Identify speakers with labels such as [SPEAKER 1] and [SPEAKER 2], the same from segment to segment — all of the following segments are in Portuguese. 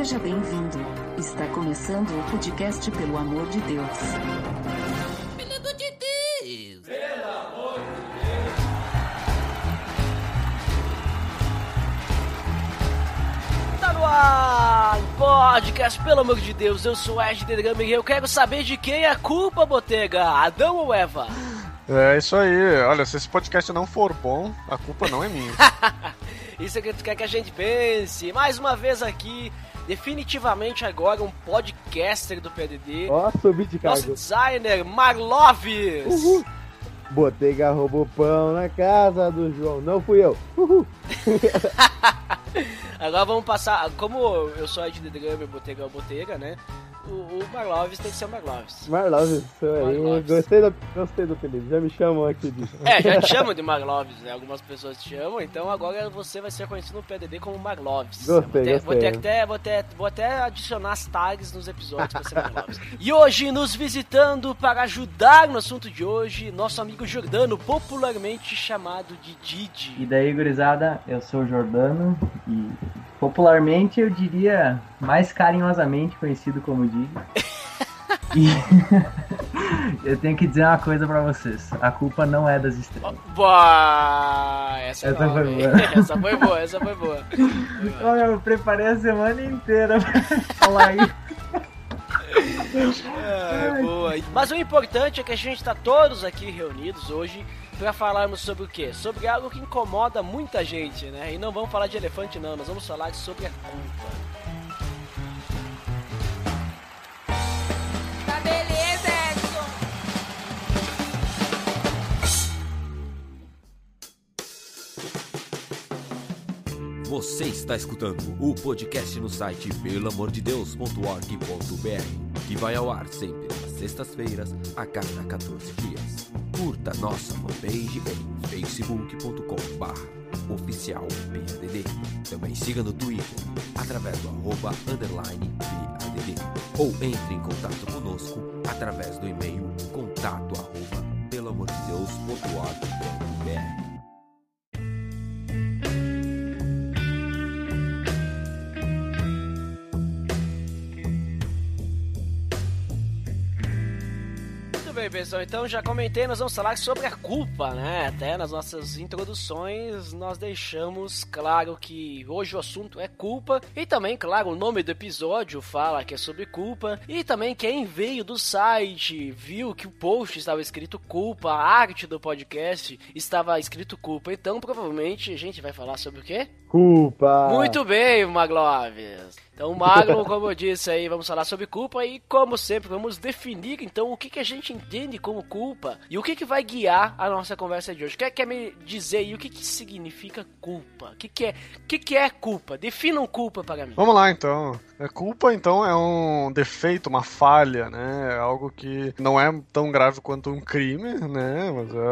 [SPEAKER 1] Seja bem-vindo. Está começando o podcast Pelo Amor de Deus.
[SPEAKER 2] Pelo amor de Deus! Tá no ar! Podcast, pelo amor de Deus, eu sou Ed Drummer e eu quero saber de quem é a culpa, Botega, Adão ou Eva?
[SPEAKER 3] É isso aí. Olha, se esse podcast não for bom, a culpa não é minha.
[SPEAKER 2] Isso é que tu quer que a gente pense. Mais uma vez aqui, definitivamente agora um podcaster do PDD.
[SPEAKER 4] Ó, subi de
[SPEAKER 2] Nosso
[SPEAKER 4] cargo.
[SPEAKER 2] designer, Marloves!
[SPEAKER 4] Uhul. Botega roubou pão na casa do João. Não fui eu. Uhul.
[SPEAKER 2] Agora vamos passar. Como eu sou Ed The Drummer, Botega é o Botega, né? O, o Marloves tem que ser o Marloves.
[SPEAKER 4] Marlove, isso aí.
[SPEAKER 2] Marloves.
[SPEAKER 4] Gostei do, gostei do apelido. Já me chamam aqui disso.
[SPEAKER 2] É, já te chamam de Marloves, né? Algumas pessoas te chamam, então agora você vai ser conhecido no PDD como Marloves.
[SPEAKER 4] Gostei,
[SPEAKER 2] vou ter, Vou
[SPEAKER 4] gostei.
[SPEAKER 2] ter até, vou, ter, vou até adicionar as tags nos episódios pra ser Marloves. E hoje, nos visitando para ajudar no assunto de hoje, nosso amigo Jordano, popularmente chamado de
[SPEAKER 5] E
[SPEAKER 2] Didi.
[SPEAKER 5] daí, gurizada, eu sou o Jordano e popularmente eu diria mais carinhosamente conhecido como Dig. E eu tenho que dizer uma coisa pra vocês: a culpa não é das estrelas.
[SPEAKER 2] Boa! Essa,
[SPEAKER 5] Essa
[SPEAKER 2] nova,
[SPEAKER 5] foi boa.
[SPEAKER 2] essa foi boa, essa foi boa.
[SPEAKER 5] Olha, eu preparei a semana inteira pra falar isso.
[SPEAKER 2] É, boa. Mas o importante é que a gente está todos aqui reunidos hoje para falarmos sobre o quê? Sobre algo que incomoda muita gente, né? E não vamos falar de elefante não, nós vamos falar sobre a culpa.
[SPEAKER 6] Tá beleza, Edson.
[SPEAKER 7] Você está escutando o podcast no site pelamordedeus.org.br, que vai ao ar sempre às sextas-feiras, a cada 14 dias. Curta nossa fanpage em facebook.com.br oficial PADD. Também siga no Twitter, através do arroba underline PADD. Ou entre em contato conosco através do e-mail contato arroba pelamordedeus.org.br.
[SPEAKER 2] bem, pessoal. Então já comentei, nós vamos falar sobre a culpa, né? Até nas nossas introduções nós deixamos claro que hoje o assunto é culpa e também, claro, o nome do episódio fala que é sobre culpa e também quem veio do site viu que o post estava escrito culpa, a arte do podcast estava escrito culpa. Então provavelmente a gente vai falar sobre o quê?
[SPEAKER 4] Culpa.
[SPEAKER 2] Muito bem, Magloves. Então, Magno, como eu disse aí, vamos falar sobre culpa e, como sempre, vamos definir então o que, que a gente entende como culpa e o que, que vai guiar a nossa conversa de hoje. Quer, quer me dizer aí o que, que significa culpa? O que, que, é, o que, que é culpa? Definam culpa para mim.
[SPEAKER 3] Vamos lá então. A culpa então é um defeito, uma falha, né? É algo que não é tão grave quanto um crime, né? Mas é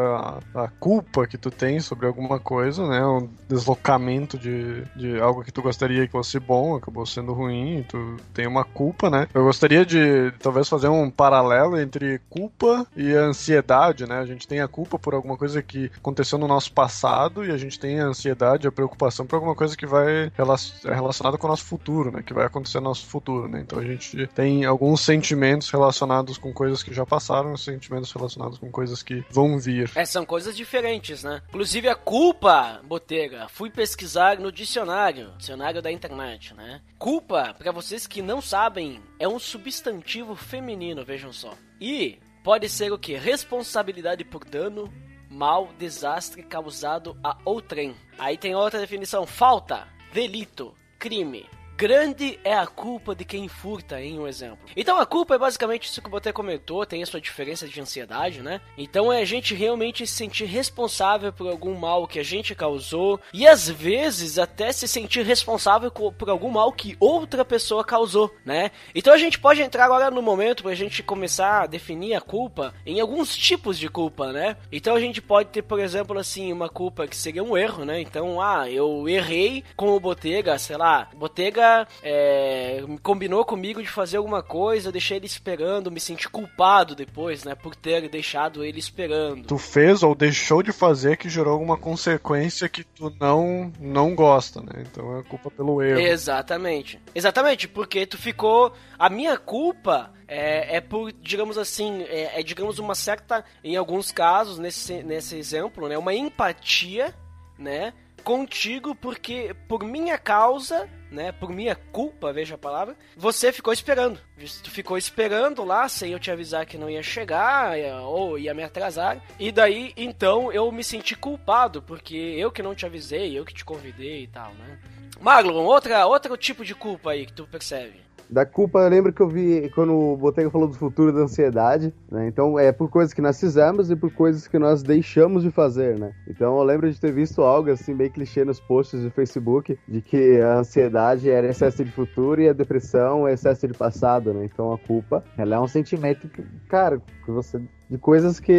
[SPEAKER 3] a, a culpa que tu tem sobre alguma coisa, né? Um deslocamento de, de algo que tu gostaria que fosse bom, acabou sendo ruim, tu tem uma culpa, né? Eu gostaria de talvez fazer um paralelo entre culpa e ansiedade, né? A gente tem a culpa por alguma coisa que aconteceu no nosso passado e a gente tem a ansiedade, a preocupação por alguma coisa que vai rela- é relacionada com o nosso futuro, né? Que vai acontecer no nosso futuro, né? Então a gente tem alguns sentimentos relacionados com coisas que já passaram, sentimentos relacionados com coisas que vão vir.
[SPEAKER 2] É, são coisas diferentes, né? Inclusive a culpa, Botega, fui pesquisar no dicionário, dicionário da internet, né? Culpa, pra vocês que não sabem, é um substantivo feminino, vejam só. E pode ser o que? Responsabilidade por dano, mal, desastre causado a outrem. Aí tem outra definição: falta, delito, crime. Grande é a culpa de quem furta, em um exemplo. Então a culpa é basicamente isso que você comentou, tem a sua diferença de ansiedade, né? Então é a gente realmente se sentir responsável por algum mal que a gente causou e às vezes até se sentir responsável por algum mal que outra pessoa causou, né? Então a gente pode entrar agora no momento pra gente começar a definir a culpa em alguns tipos de culpa, né? Então a gente pode ter, por exemplo, assim, uma culpa que seria um erro, né? Então, ah, eu errei com o Botega, sei lá, Botega é, combinou comigo de fazer alguma coisa, eu deixei ele esperando, me senti culpado depois, né, por ter deixado ele esperando.
[SPEAKER 3] Tu fez ou deixou de fazer que gerou alguma consequência que tu não, não gosta, né? Então é culpa pelo erro.
[SPEAKER 2] Exatamente. Exatamente, porque tu ficou. A minha culpa é, é por, digamos assim, é, é, digamos uma certa, em alguns casos, nesse, nesse exemplo, né, uma empatia, né, contigo porque por minha causa, né, por minha culpa, veja a palavra, você ficou esperando. Tu ficou esperando lá sem eu te avisar que não ia chegar ou ia me atrasar. E daí, então, eu me senti culpado porque eu que não te avisei, eu que te convidei e tal, né? Marlon, outra, outro tipo de culpa aí que tu percebe.
[SPEAKER 4] Da culpa, eu lembro que eu vi quando o Botega falou do futuro da ansiedade, né? Então é por coisas que nós fizemos e por coisas que nós deixamos de fazer, né? Então eu lembro de ter visto algo assim, bem clichê nos posts do Facebook, de que a ansiedade era excesso de futuro e a depressão é excesso de passado, né? Então a culpa, ela é um sentimento que, cara, que você de coisas que.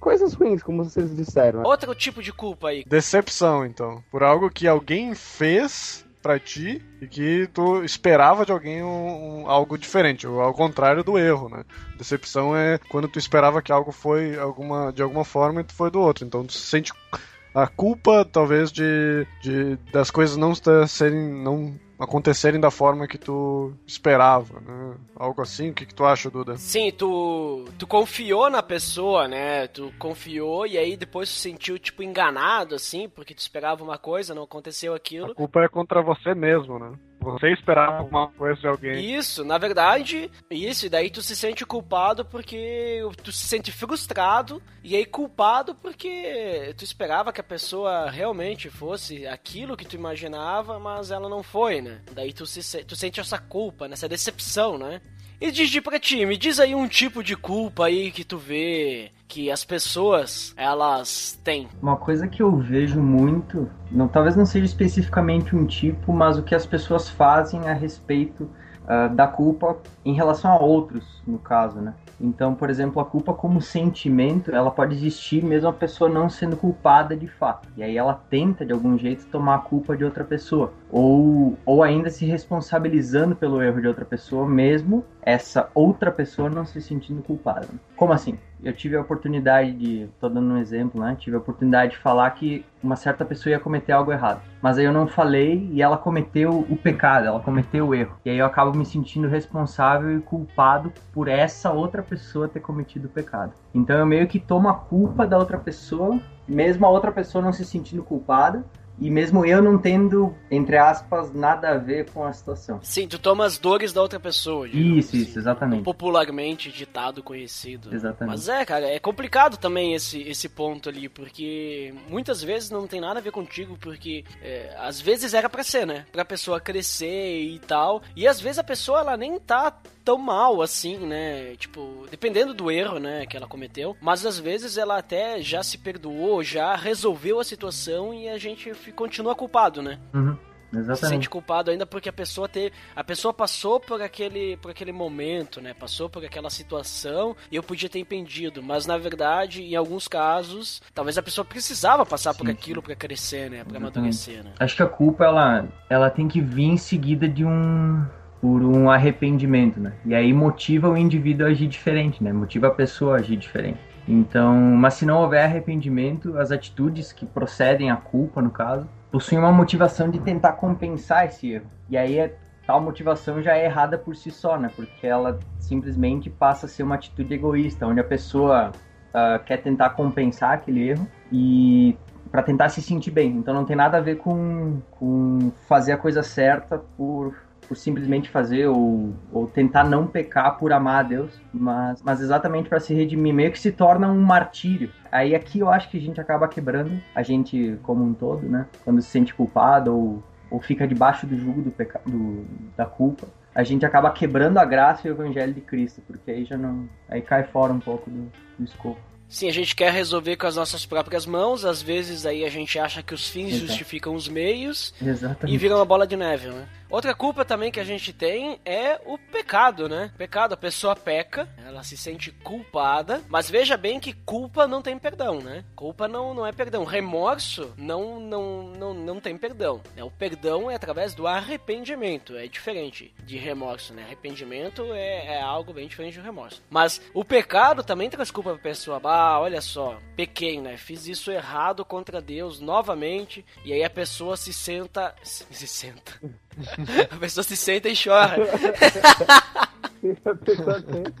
[SPEAKER 4] coisas ruins, como vocês disseram. Né?
[SPEAKER 2] Outro tipo de culpa aí.
[SPEAKER 3] Decepção, então. Por algo que alguém fez para ti e que tu esperava de alguém um, um, algo diferente, ou ao contrário do erro, né? Decepção é quando tu esperava que algo foi alguma, de alguma forma e tu foi do outro. Então tu se sente a culpa, talvez, de, de das coisas não serem. não acontecerem da forma que tu esperava, né? Algo assim, o que, que tu acha, Duda?
[SPEAKER 2] Sim, tu, tu confiou na pessoa, né? Tu confiou e aí depois tu sentiu, tipo, enganado, assim, porque tu esperava uma coisa, não aconteceu aquilo.
[SPEAKER 3] A culpa é contra você mesmo, né? Você esperava alguma coisa de alguém.
[SPEAKER 2] Isso, na verdade, isso, e daí tu se sente culpado porque tu se sente frustrado e aí culpado porque tu esperava que a pessoa realmente fosse aquilo que tu imaginava, mas ela não foi, né? Daí tu, se, tu sente essa culpa, nessa decepção, né? E Digi, pra ti, me diz aí um tipo de culpa aí que tu vê que as pessoas, elas têm.
[SPEAKER 5] Uma coisa que eu vejo muito, não, talvez não seja especificamente um tipo, mas o que as pessoas fazem a respeito uh, da culpa em relação a outros, no caso, né? Então, por exemplo, a culpa como sentimento, ela pode existir mesmo a pessoa não sendo culpada de fato. E aí ela tenta, de algum jeito, tomar a culpa de outra pessoa. Ou, ou ainda se responsabilizando pelo erro de outra pessoa, mesmo essa outra pessoa não se sentindo culpada. Como assim? eu tive a oportunidade de, tô dando um exemplo, né? Tive a oportunidade de falar que uma certa pessoa ia cometer algo errado. Mas aí eu não falei e ela cometeu o pecado, ela cometeu o erro. E aí eu acabo me sentindo responsável e culpado por essa outra pessoa ter cometido o pecado. Então eu meio que tomo a culpa da outra pessoa, mesmo a outra pessoa não se sentindo culpada, e mesmo eu não tendo, entre aspas, nada a ver com a situação.
[SPEAKER 2] Sim, tu toma as dores da outra pessoa.
[SPEAKER 5] Isso, assim, isso, exatamente.
[SPEAKER 2] Popularmente ditado, conhecido.
[SPEAKER 5] Exatamente.
[SPEAKER 2] Mas é, cara, é complicado também esse, esse ponto ali, porque muitas vezes não tem nada a ver contigo, porque é, às vezes era pra ser, né? Pra pessoa crescer e tal. E às vezes a pessoa, ela nem tá tão mal assim, né? Tipo, dependendo do erro, né, que ela cometeu. Mas às vezes ela até já se perdoou, já resolveu a situação e a gente continua culpado, né?
[SPEAKER 5] Uhum. Exatamente.
[SPEAKER 2] Se sente culpado ainda porque a pessoa teve, a pessoa passou por aquele, por aquele momento, né? Passou por aquela situação e eu podia ter impedido, mas na verdade, em alguns casos, talvez a pessoa precisava passar sim, por aquilo para crescer, né? Para amadurecer, né?
[SPEAKER 5] Acho que a culpa ela, ela tem que vir em seguida de um por um arrependimento, né? E aí motiva o indivíduo a agir diferente, né? Motiva a pessoa a agir diferente. Então, mas se não houver arrependimento, as atitudes que procedem à culpa, no caso, possuem uma motivação de tentar compensar esse erro. E aí é, tal motivação já é errada por si só, né? Porque ela simplesmente passa a ser uma atitude egoísta, onde a pessoa uh, quer tentar compensar aquele erro e para tentar se sentir bem. Então não tem nada a ver com, com fazer a coisa certa por por simplesmente fazer ou, ou tentar não pecar por amar a Deus, mas, mas exatamente para se redimir, meio que se torna um martírio. Aí aqui eu acho que a gente acaba quebrando, a gente como um todo, né? Quando se sente culpado ou, ou fica debaixo do jugo do peca, do, da culpa, a gente acaba quebrando a graça e o evangelho de Cristo, porque aí já não. Aí cai fora um pouco do, do escopo.
[SPEAKER 2] Sim, a gente quer resolver com as nossas próprias mãos, às vezes aí a gente acha que os fins Exato. justificam os meios
[SPEAKER 5] Exatamente.
[SPEAKER 2] e vira uma bola de neve, né? Outra culpa também que a gente tem é o pecado, né? Pecado, a pessoa peca, Ela se sente culpada, mas veja bem que culpa não tem perdão, né? Culpa não, não é perdão. Remorso não, não, não, não tem perdão. Né? O perdão é através do arrependimento. É diferente de remorso, né? Arrependimento é, é algo bem diferente do remorso. Mas o pecado também traz culpa pra pessoa. Ah, olha só, pequei, né? Fiz isso errado contra Deus novamente. E aí a pessoa se senta. Se senta. A pessoa se senta e chora.
[SPEAKER 4] A pessoa sempre,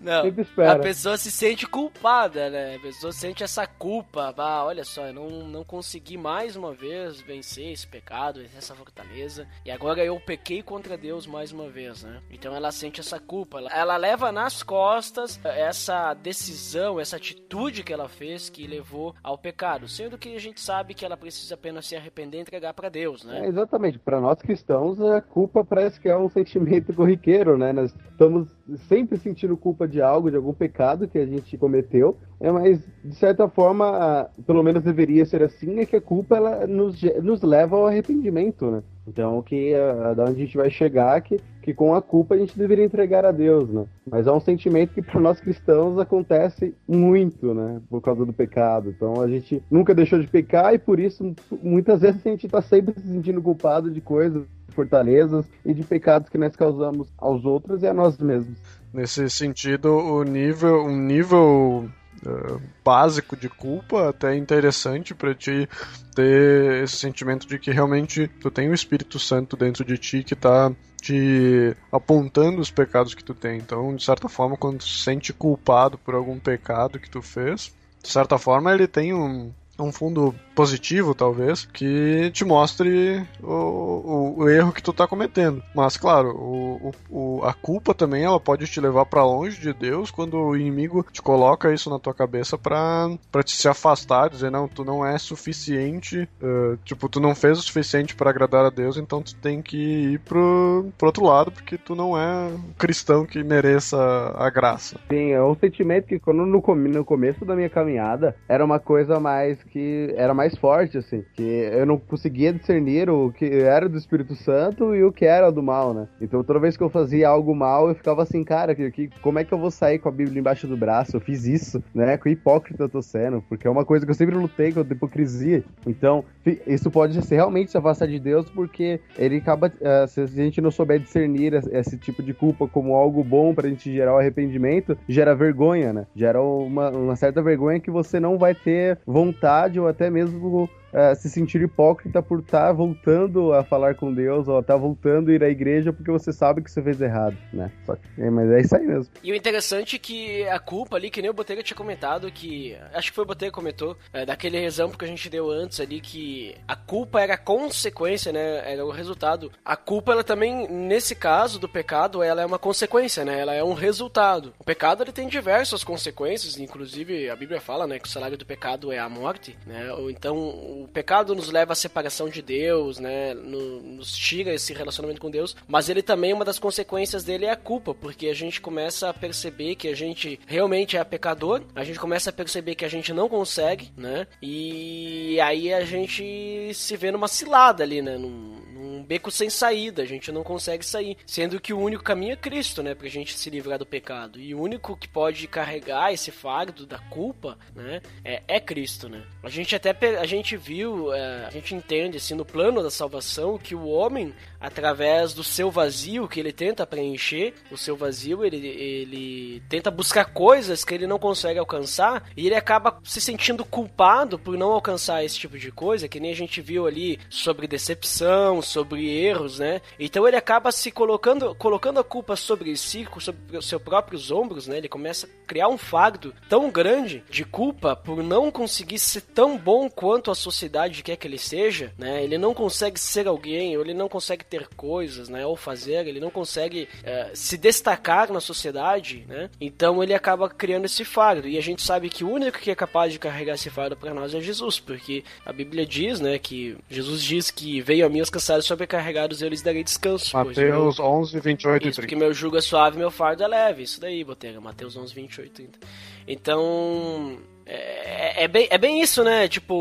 [SPEAKER 2] Não,
[SPEAKER 4] sempre espera.
[SPEAKER 2] a pessoa se sente culpada, né? A pessoa sente essa culpa. Ah, olha só, eu não, não consegui mais uma vez vencer esse pecado, vencer essa fortaleza. E agora eu pequei contra Deus mais uma vez, né? Então ela sente essa culpa. Ela, ela leva nas costas essa decisão, essa atitude que ela fez que levou ao pecado. Sendo que a gente sabe que ela precisa apenas se arrepender e entregar para Deus, né?
[SPEAKER 4] É, exatamente. Para nós cristãos, a culpa parece que é um sentimento corriqueiro, né? Nós estamos sempre sentindo culpa de algo, de algum pecado que a gente cometeu. É, mas, de certa forma, pelo menos deveria ser assim, é que a culpa ela nos, nos leva ao arrependimento, né? Então, que da onde a gente vai chegar, que, que com a culpa a gente deveria entregar a Deus, né? Mas é um sentimento que para nós cristãos acontece muito, né? Por causa do pecado. Então, a gente nunca deixou de pecar e por isso, muitas vezes, a gente está sempre se sentindo culpado de coisas, fortalezas e de pecados que nós causamos aos outros e a nós mesmos.
[SPEAKER 3] Nesse sentido, o nível, um nível eh, básico de culpa até interessante para ti ter esse sentimento de que realmente tu tem o Espírito Santo dentro de ti que tá te apontando os pecados que tu tem. Então, de certa forma, quando tu se sente culpado por algum pecado que tu fez, de certa forma ele tem um, um fundo positivo, talvez, que te mostre o, o, o erro que tu tá cometendo. Mas, claro, o, o, a culpa também ela pode te levar para longe de Deus quando o inimigo te coloca isso na tua cabeça pra te se afastar, dizer, não, tu não é suficiente, eh, tipo, tu não fez o suficiente para agradar a Deus, então tu tem que ir pro, pro outro lado, porque tu não é um cristão que mereça a graça.
[SPEAKER 4] Sim, é um sentimento que quando no, no começo da minha caminhada era uma coisa mais que era mais forte, assim, que eu não conseguia discernir o que era do Espírito Santo e o que era do mal, né? Então toda vez que eu fazia algo mal, eu ficava assim, cara, que, que- como é que eu vou sair com a Bíblia embaixo do braço? Eu fiz isso, né? Que hipócrita eu tô sendo, porque é uma coisa que eu sempre lutei contra a hipocrisia. Então, isso pode ser realmente se afastar de Deus, porque ele acaba, eh, se a gente não souber discernir es- esse tipo de culpa como algo bom pra gente gerar o arrependimento, gera vergonha, né? Gera uma, uma certa vergonha que você não vai ter vontade ou até mesmo eh, se sentir hipócrita por estar voltando a falar com Deus ou estar voltando a ir à igreja porque você sabe que você fez errado, né? Só que- é, mas é isso aí mesmo.
[SPEAKER 2] E o interessante é que a culpa ali, que nem o Botega tinha comentado, que. Acho que foi o Botega que comentou, é, daquele exemplo que a gente deu antes ali, que a culpa era a consequência, né? Era o resultado. A culpa, ela também, nesse caso do pecado, ela é uma consequência, né? Ela é um resultado. O pecado, ele tem diversas consequências, inclusive a Bíblia fala, né? Que o salário do pecado é a morte, né? Ou então o pecado nos leva à separação de Deus, né? No- nos tira esse relacionamento com Deus, mas ele também, uma das consequências dele é a culpa, porque a gente começa a perceber que a gente realmente é pecador, a gente começa a perceber que a gente não consegue, né? E aí a gente se vê numa cilada ali, né? Num, num beco sem saída, a gente não consegue sair, sendo que o único caminho é Cristo, né? Pra gente se livrar do pecado. E o único que pode carregar esse fardo da culpa, né? É, é Cristo, né? A gente até a gente viu, é, a gente entende assim no plano da salvação que o homem, através do seu vazio que ele tenta preencher, o seu vazio, ele, ele tenta buscar coisas que ele não consegue alcançar e ele acaba se sentindo culpado por não alcançar esse tipo de coisa, que nem a gente viu ali sobre decepção, sobre erros, né? Então ele acaba se colocando, colocando a culpa sobre si, sobre os seus próprios ombros, né? Ele começa a criar um fardo tão grande de culpa por não conseguir ser tão bom quanto a sociedade quer que ele seja, né? Ele não consegue ser alguém, ou ele não consegue ter coisas, né? Ou fazer, ele não consegue eh, se destacar na sociedade, né? Então ele acaba criando esse fardo. E a gente sabe que o único que é capaz de carregar esse fardo para nós é Jesus, porque a Bíblia diz, né? Que Jesus diz que veio a mim os cansados sobrecarregados e eu lhes darei descanso. pois meu-
[SPEAKER 3] Mateus 11, 28 e
[SPEAKER 2] isso,
[SPEAKER 3] 30.
[SPEAKER 2] porque meu jugo é suave, meu fardo é leve. Isso daí, Botega. Mateus 11, 28, 30. Então, é, é bem, é bem isso, né? Tipo,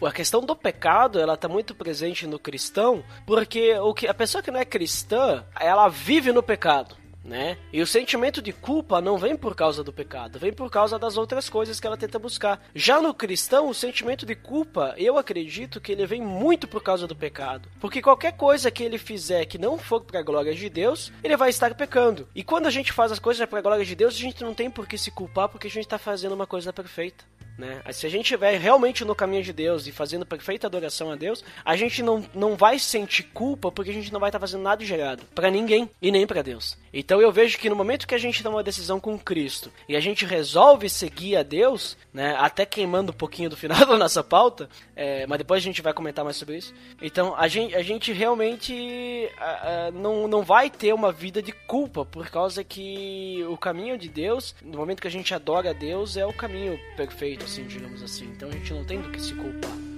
[SPEAKER 2] o- a questão do pecado, ela tá muito presente no cristão, porque o que, a pessoa que não é cristã, ela vive no pecado. Né? E o sentimento de culpa não vem por causa do pecado, vem por causa das outras coisas que ela tenta buscar. Já no cristão, o sentimento de culpa, eu acredito que ele vem muito por causa do pecado. Porque qualquer coisa que ele fizer que não for para a glória de Deus, ele vai estar pecando. E quando a gente faz as coisas para a glória de Deus, a gente não tem por que se culpar porque a gente está fazendo uma coisa perfeita. Né? Se a gente estiver realmente no caminho de Deus e fazendo perfeita adoração a Deus, a gente não, não vai sentir culpa porque a gente não vai estar tá fazendo nada de gerado para ninguém e nem para Deus. Então eu vejo que no momento que a gente toma uma decisão com Cristo e a gente resolve seguir a Deus, né, até queimando um pouquinho do final da nossa pauta, é, mas depois a gente vai comentar mais sobre isso. Então a gente, a gente realmente a, a, não, não vai ter uma vida de culpa por causa que o caminho de Deus, no momento que a gente adora a Deus, é o caminho perfeito assim, digamos assim. Então a gente não tem do que se culpar.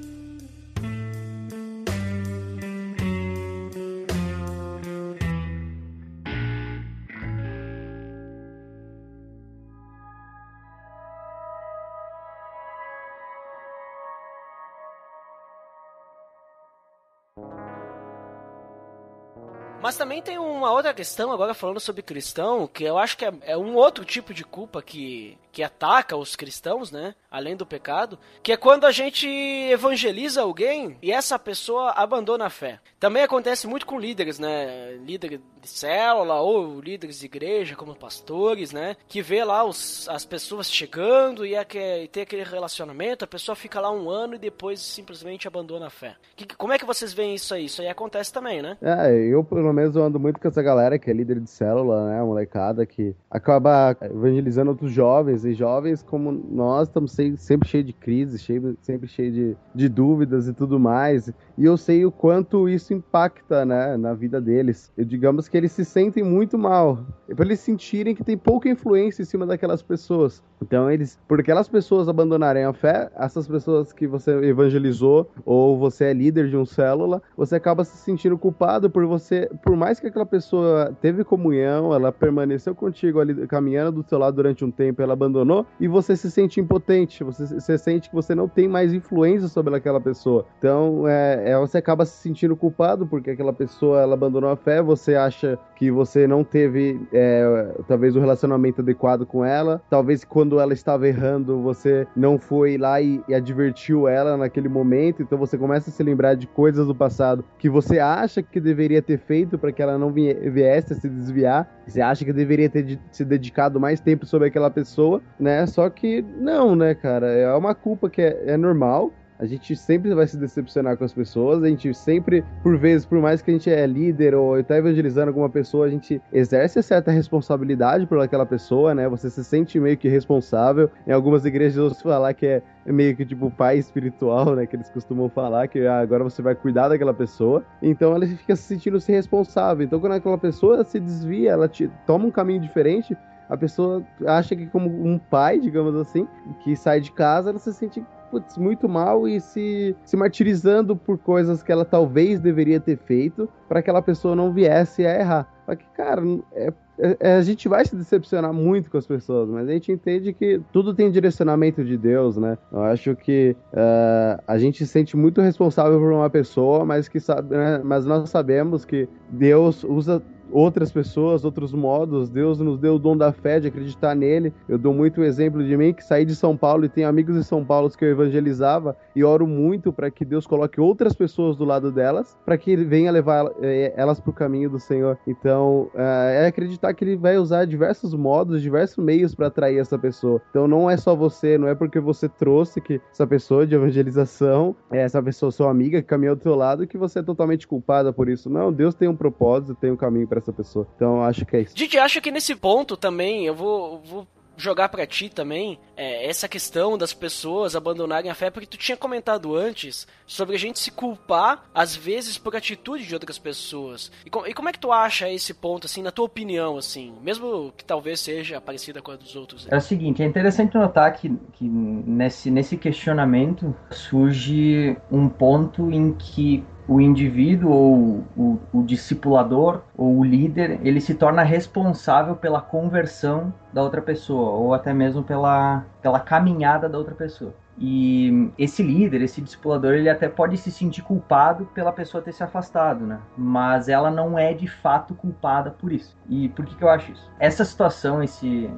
[SPEAKER 2] Mas também tem uma outra questão, agora falando sobre cristão, que eu acho que é, é, um outro tipo de culpa que, que ataca os cristãos, né? Além do pecado, que é quando a gente evangeliza alguém e essa pessoa abandona a fé. Também acontece muito com líderes, né? Líder de célula ou líderes de igreja, como pastores, né? Que vê lá os, as pessoas chegando e, é que, e tem aquele relacionamento, a pessoa fica lá um ano e depois simplesmente abandona a fé. Que, como é que vocês veem isso aí? Isso aí acontece também, né?
[SPEAKER 4] É, eu pelo menos ando muito com essa galera que é líder de célula, né? A molecada que acaba evangelizando outros jovens. E jovens como nós estamos sempre cheios de crises, sempre cheios de, de dúvidas e tudo mais. E eu sei o quanto isso impacta, né, na vida deles. Eu, digamos que eles se sentem muito mal. Para eles sentirem que tem pouca influência em cima daquelas pessoas. Então eles, por aquelas pessoas abandonarem a fé, essas pessoas que você evangelizou ou você é líder de um célula, você acaba se sentindo culpado por você por mais que aquela pessoa teve comunhão, ela permaneceu contigo ali caminhando do seu lado durante um tempo, ela abandonou e você se sente impotente, você, você sente que você não tem mais influência sobre aquela pessoa. Então, é, é, você acaba se sentindo culpado porque aquela pessoa ela abandonou a fé, você acha que você não teve é, talvez o um relacionamento adequado com ela, talvez quando ela estava errando você não foi lá e, e advertiu ela naquele momento, então você começa a se lembrar de coisas do passado que você acha que deveria ter feito para que ela não viesse a se desviar. Você acha que deveria ter se dedicado mais tempo sobre aquela pessoa, né? Só que não, né, cara? É uma culpa que é, é normal. A gente sempre vai se decepcionar com as pessoas, a gente sempre, por vezes, por mais que a gente é líder ou está evangelizando alguma pessoa, a gente exerce certa responsabilidade por aquela pessoa, né? Você se sente meio que responsável. Em algumas igrejas eu ouço falar que é meio que tipo pai espiritual, né? Que eles costumam falar que ah, agora você vai cuidar daquela pessoa. Então ela fica se sentindo se responsável. Então quando aquela pessoa se desvia, ela te, toma um caminho diferente, a pessoa acha que como um pai, digamos assim, que sai de casa, ela se sente putz, muito mal e se, se martirizando por coisas que ela talvez deveria ter feito para aquela pessoa não viesse a errar. Só que, cara, é, é, a gente vai se decepcionar muito com as pessoas, mas a gente entende que tudo tem direcionamento de Deus, né? Eu acho que uh, a gente se sente muito responsável por uma pessoa, mas que sabe, né? mas nós sabemos que Deus usa outras pessoas, outros modos. Deus nos deu o dom da fé, de acreditar nele. Eu dou muito exemplo de mim, que saí de São Paulo e tenho amigos de São Paulo que eu evangelizava e oro muito para que Deus coloque outras pessoas do lado delas, para que ele venha levar é, elas para o caminho do Senhor. Então, é, é acreditar que ele vai usar diversos modos, diversos meios para atrair essa pessoa. Então, não é só você, não é porque você trouxe que essa pessoa de evangelização, é essa pessoa sua amiga que caminhou do teu lado, que você é totalmente culpada por isso. Não, Deus tem um propósito, tem um caminho para essa pessoa. Então acho que é isso.
[SPEAKER 2] Didi, acho que nesse ponto também eu vou, vou jogar para ti também é, essa questão das pessoas abandonarem a fé, porque tu tinha comentado antes sobre a gente se culpar, às vezes, por atitude de outras pessoas. E, com, e como é que tu acha esse ponto, assim, na tua opinião, assim, mesmo que talvez seja parecida com a dos outros?
[SPEAKER 5] Né? É o seguinte, é interessante notar que, que nesse, nesse questionamento surge um ponto em que o indivíduo ou o, o discipulador ou o líder, ele se torna responsável pela conversão da outra pessoa ou até mesmo pela, pela caminhada da outra pessoa. E esse líder, esse discipulador, ele até pode se sentir culpado pela pessoa ter se afastado, né? Mas ela não é de fato culpada por isso. E por que, que eu acho isso? Essa situação, esse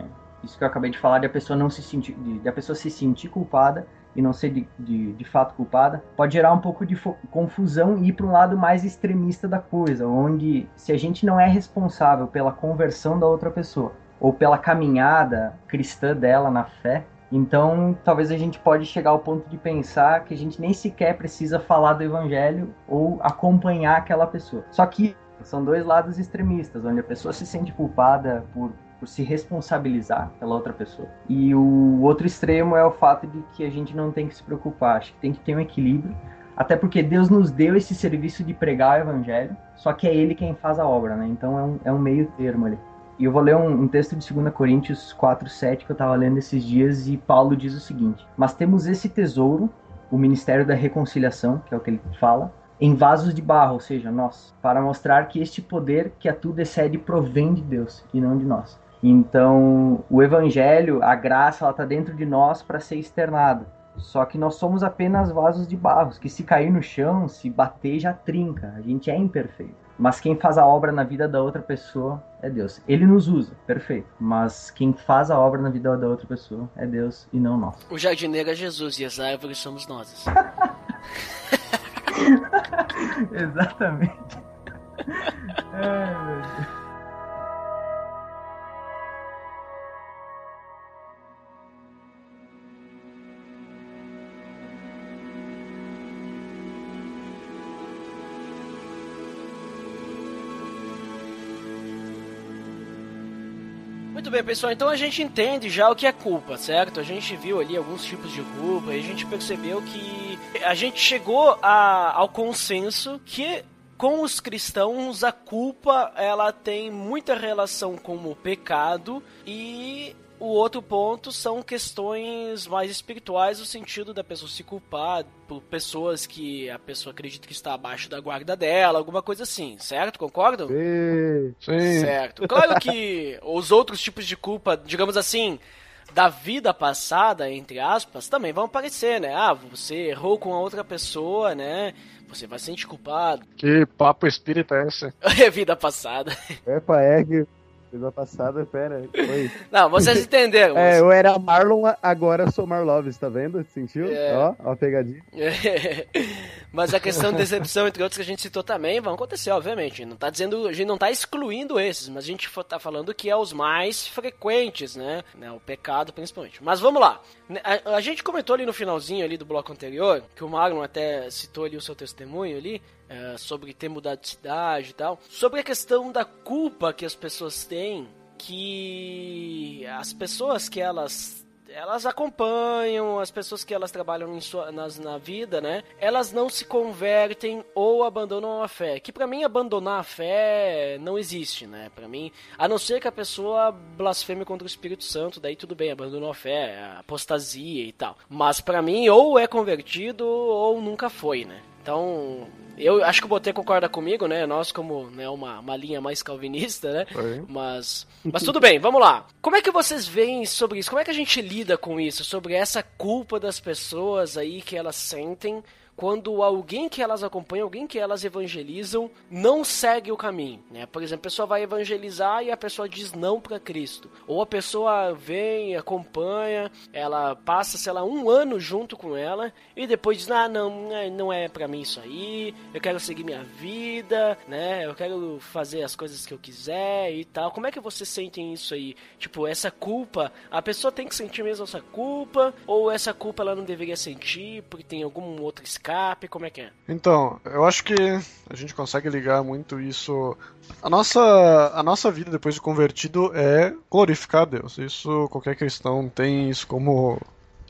[SPEAKER 5] isso que eu acabei de falar, de a pessoa não se sentir, de, a pessoa se sentir culpada e não ser de, de, de fato culpada, pode gerar um pouco de confusão e ir para um lado mais extremista da coisa, onde se a gente não é responsável pela conversão da outra pessoa ou pela caminhada cristã dela na fé, então, talvez a gente pode chegar ao ponto de pensar que a gente nem sequer precisa falar do evangelho ou acompanhar aquela pessoa. Só que são dois lados extremistas, onde a pessoa se sente culpada por, por se responsabilizar pela outra pessoa. E o outro extremo é o fato de que a gente não tem que se preocupar, acho que tem que ter um equilíbrio. Até porque Deus nos deu esse serviço de pregar o evangelho, só que é Ele quem faz a obra, né? Então é um, é um meio termo ali. E eu vou ler um, um texto de 2 Coríntios 4, 7 que eu estava lendo esses dias e Paulo diz o seguinte: Mas temos esse tesouro, o ministério da reconciliação, que é o que ele fala, em vasos de barro, ou seja, nós, para mostrar que este poder que a tudo excede provém de Deus e não de nós. Então, o evangelho, a graça, ela está dentro de nós para ser externada. Só que nós somos apenas vasos de barro, que se cair no chão, se bater, já trinca. A gente é imperfeito. Mas quem faz a obra na vida da outra pessoa é Deus. Ele nos usa, perfeito. Mas quem faz a obra na vida da outra pessoa é Deus e não nós.
[SPEAKER 2] O jardineiro é Jesus e as árvores somos nós.
[SPEAKER 5] Exatamente. Ai, meu Deus.
[SPEAKER 2] Bem, pessoal. Então a gente entende já o que é culpa, certo? A gente viu ali alguns tipos de culpa e a gente percebeu que a gente chegou a, ao consenso que com os cristãos a culpa ela tem muita relação com o pecado e o outro ponto são questões mais espirituais, no sentido da pessoa se culpar por pessoas que a pessoa acredita que está abaixo da guarda dela, alguma coisa assim, certo? Concordam?
[SPEAKER 4] Sim.
[SPEAKER 3] Sim.
[SPEAKER 2] Certo. Claro que os outros tipos de culpa, digamos assim, da vida passada, entre aspas, também vão aparecer, né? Ah, você errou com a outra pessoa, né? Você vai se sentir culpado.
[SPEAKER 3] Que papo espírita é esse?
[SPEAKER 2] É vida passada.
[SPEAKER 4] Epa, é que Semana passada, pera, foi.
[SPEAKER 2] Não, vocês entenderam.
[SPEAKER 4] É, eu era Marlon, agora sou Marloves, tá vendo? Sentiu?
[SPEAKER 2] É.
[SPEAKER 4] Ó, ó a pegadinha.
[SPEAKER 2] Mas a questão de decepção, entre outros que a gente citou também, vão acontecer, obviamente. Não tá dizendo, a gente não tá excluindo esses, mas a gente tá falando que é os mais frequentes, né? né? O pecado, principalmente. Mas vamos lá. A, a, gente comentou ali no finalzinho ali do bloco anterior, que o Marlon até citou ali o seu testemunho ali, é, sobre ter mudado de cidade e tal. Sobre a questão da culpa que as pessoas têm, que as pessoas que elas elas acompanham as pessoas que elas trabalham sua, nas, na vida, né? Elas não se convertem ou abandonam a fé. Que para mim abandonar a fé não existe, né? Para mim, a não ser que a pessoa blasfeme contra o Espírito Santo, daí tudo bem, abandonou a fé, apostasia e tal. Mas para mim ou é convertido ou nunca foi, né? Então, eu acho que o Botê concorda comigo, né? Nós, como né, uma, uma linha mais calvinista, né? Mas, mas tudo bem, vamos lá. Como é que vocês veem sobre isso? Como é que a gente lida com isso? Sobre essa culpa das pessoas aí que elas sentem quando alguém que elas acompanham, alguém que elas evangelizam, não segue o caminho, né? Por exemplo, a pessoa vai evangelizar e a pessoa diz não para Cristo. Ou a pessoa vem, acompanha, ela passa, sei lá, um ano junto com ela e depois diz, ah, não, não é para mim isso aí, eu quero seguir minha vida, né? Eu quero fazer as coisas que eu quiser e tal. Como é que vocês sentem isso aí? Tipo, essa culpa, a pessoa tem que sentir mesmo essa culpa ou essa culpa ela não deveria sentir porque tem algum outro Como é que é?
[SPEAKER 3] Então, eu acho que a gente consegue ligar muito isso. A nossa, a nossa vida depois de convertido é glorificar Deus. Isso qualquer cristão tem isso como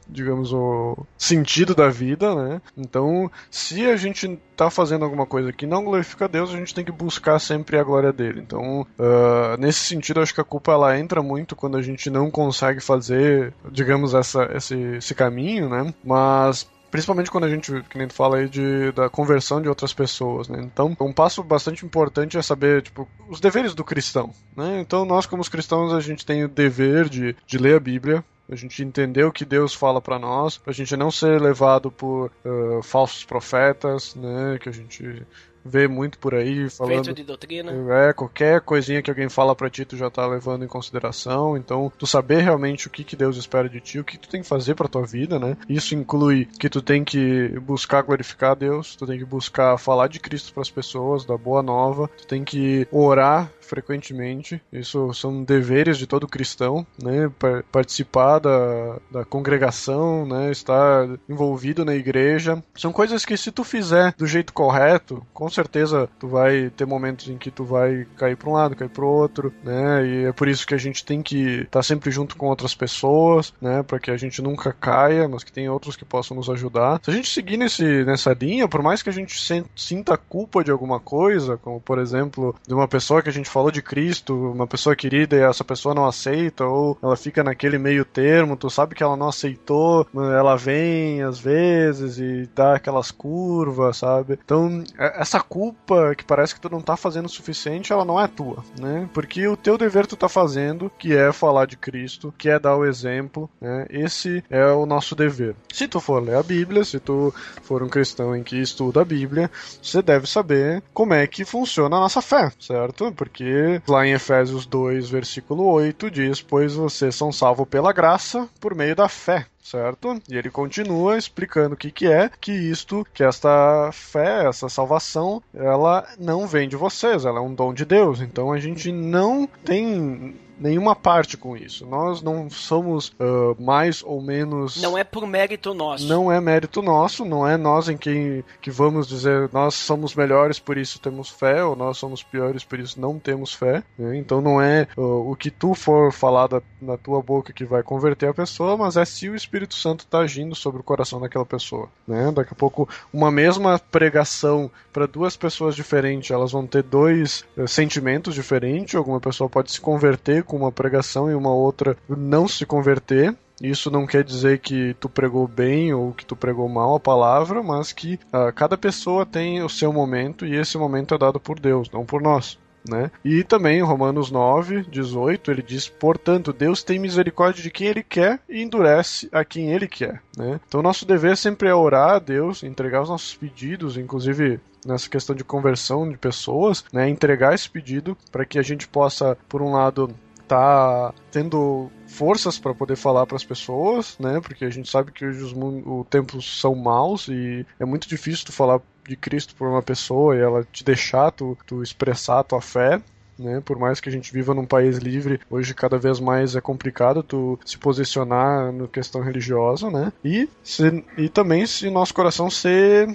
[SPEAKER 3] digamos, o sentido da vida, né? Então, se a gente tá fazendo alguma coisa que não glorifica a Deus, a gente tem que buscar sempre a glória dele. Então, uh, nesse sentido, acho que a culpa ela entra muito quando a gente não consegue fazer, digamos, essa, esse, esse caminho, né? Mas Principalmente quando a gente, que nem tu fala aí, de, da conversão de outras pessoas, né? Então, um passo bastante importante é saber, tipo, os deveres do cristão, né? Então, nós como cristãos, a gente tem o dever de, de ler a Bíblia, a gente entender o que Deus fala para nós, pra gente não ser levado por uh, falsos profetas, né? Que a gente vê muito por aí falando.
[SPEAKER 2] Feito de doutrina.
[SPEAKER 3] É, qualquer coisinha que alguém fala pra ti, tu já tá levando em consideração. Então, tu saber realmente o que, que Deus espera de ti, o que tu tem que fazer pra tua vida, né? Isso inclui que tu tem que buscar glorificar a Deus, tu tem que buscar falar de Cristo pras pessoas, da boa nova, tu tem que orar frequentemente. Isso são deveres de todo cristão, né? Participar da, da congregação, né? Estar envolvido na igreja. São coisas que se tu fizer do jeito correto, com certeza tu vai ter momentos em que tu vai cair para um lado, cair para outro, né? E é por isso que a gente tem que estar tá sempre junto com outras pessoas, né? Para que a gente nunca caia, mas que tem outros que possam nos ajudar. Se a gente seguir nesse, nessa linha, por mais que a gente sinta culpa de alguma coisa, como por exemplo de uma pessoa que a gente falou de Cristo, uma pessoa querida e essa pessoa não aceita, ou ela fica naquele meio termo, tu sabe que ela não aceitou, ela vem às vezes e dá aquelas curvas, sabe? Então, é, essa culpa que parece que tu não tá fazendo o suficiente, ela não é tua, né? Porque o teu dever tu tá fazendo, que é falar de Cristo, que é dar o exemplo, né? Esse é o nosso dever. Se tu for ler a Bíblia, se tu for um cristão em que estuda a Bíblia, você deve saber como é que funciona a nossa fé, certo? Porque porque lá em Efésios 2, versículo 8, diz: Pois vocês são salvos pela graça por meio da fé certo? E ele continua explicando o que, que é, que isto, que esta fé, essa salvação, ela não vem de vocês, ela é um dom de Deus. Então a gente não tem nenhuma parte com isso. Nós não somos uh, mais ou menos.
[SPEAKER 2] Não é por mérito nosso.
[SPEAKER 3] Não é mérito nosso, não é nós em quem que vamos dizer nós somos melhores por isso temos fé, ou nós somos piores por isso não temos fé. Né? Então não é uh, o que tu for falar da, na tua boca que vai converter a pessoa, mas é se o Espírito Santo está agindo sobre o coração daquela pessoa. Né? Daqui a pouco, uma mesma pregação para duas pessoas diferentes, elas vão ter dois uh, sentimentos diferentes. Alguma pessoa pode se converter com uma pregação e uma outra não se converter. Isso não quer dizer que tu pregou bem ou que tu pregou mal a palavra, mas que uh, cada pessoa tem o seu momento e esse momento é dado por Deus, não por nós. Né? E também Romanos 9, 18, ele diz: Portanto, Deus tem misericórdia de quem Ele quer e endurece a quem Ele quer. Né? Então, nosso dever sempre é orar a Deus, entregar os nossos pedidos, inclusive nessa questão de conversão de pessoas, né? entregar esse pedido para que a gente possa, por um lado, tá tendo forças para poder falar para as pessoas, né? Porque a gente sabe que hoje os, os tempos são maus e é muito difícil tu falar de Cristo por uma pessoa e ela te deixar tu, tu expressar a tua fé. Né? Por mais que a gente viva num país livre, hoje cada vez mais é complicado tu se posicionar na questão religiosa, né? E, se, e também se nosso coração ser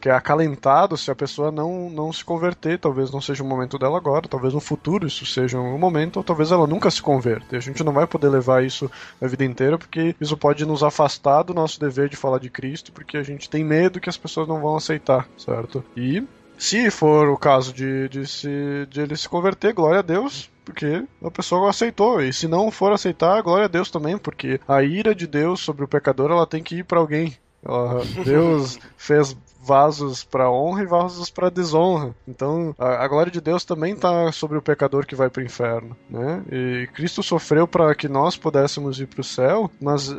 [SPEAKER 3] que é acalentado se a pessoa não, não se converter. Talvez não seja o momento dela agora, talvez no futuro isso seja um momento, ou talvez ela nunca se converta. E a gente não vai poder levar isso a vida inteira, porque isso pode nos afastar do nosso dever de falar de Cristo, porque a gente tem medo que as pessoas não vão aceitar, certo? E se for o caso de, de, se, de ele se converter, glória a Deus, porque a pessoa aceitou. E se não for aceitar, glória a Deus também, porque a ira de Deus sobre o pecador ela tem que ir para alguém. Ela, Deus fez vasos para honra e vasos para desonra. Então, a, a, glória de Deus também está sobre o pecador que vai para o inferno, né? E Cristo sofreu para que nós pudéssemos ir para o céu, mas uh,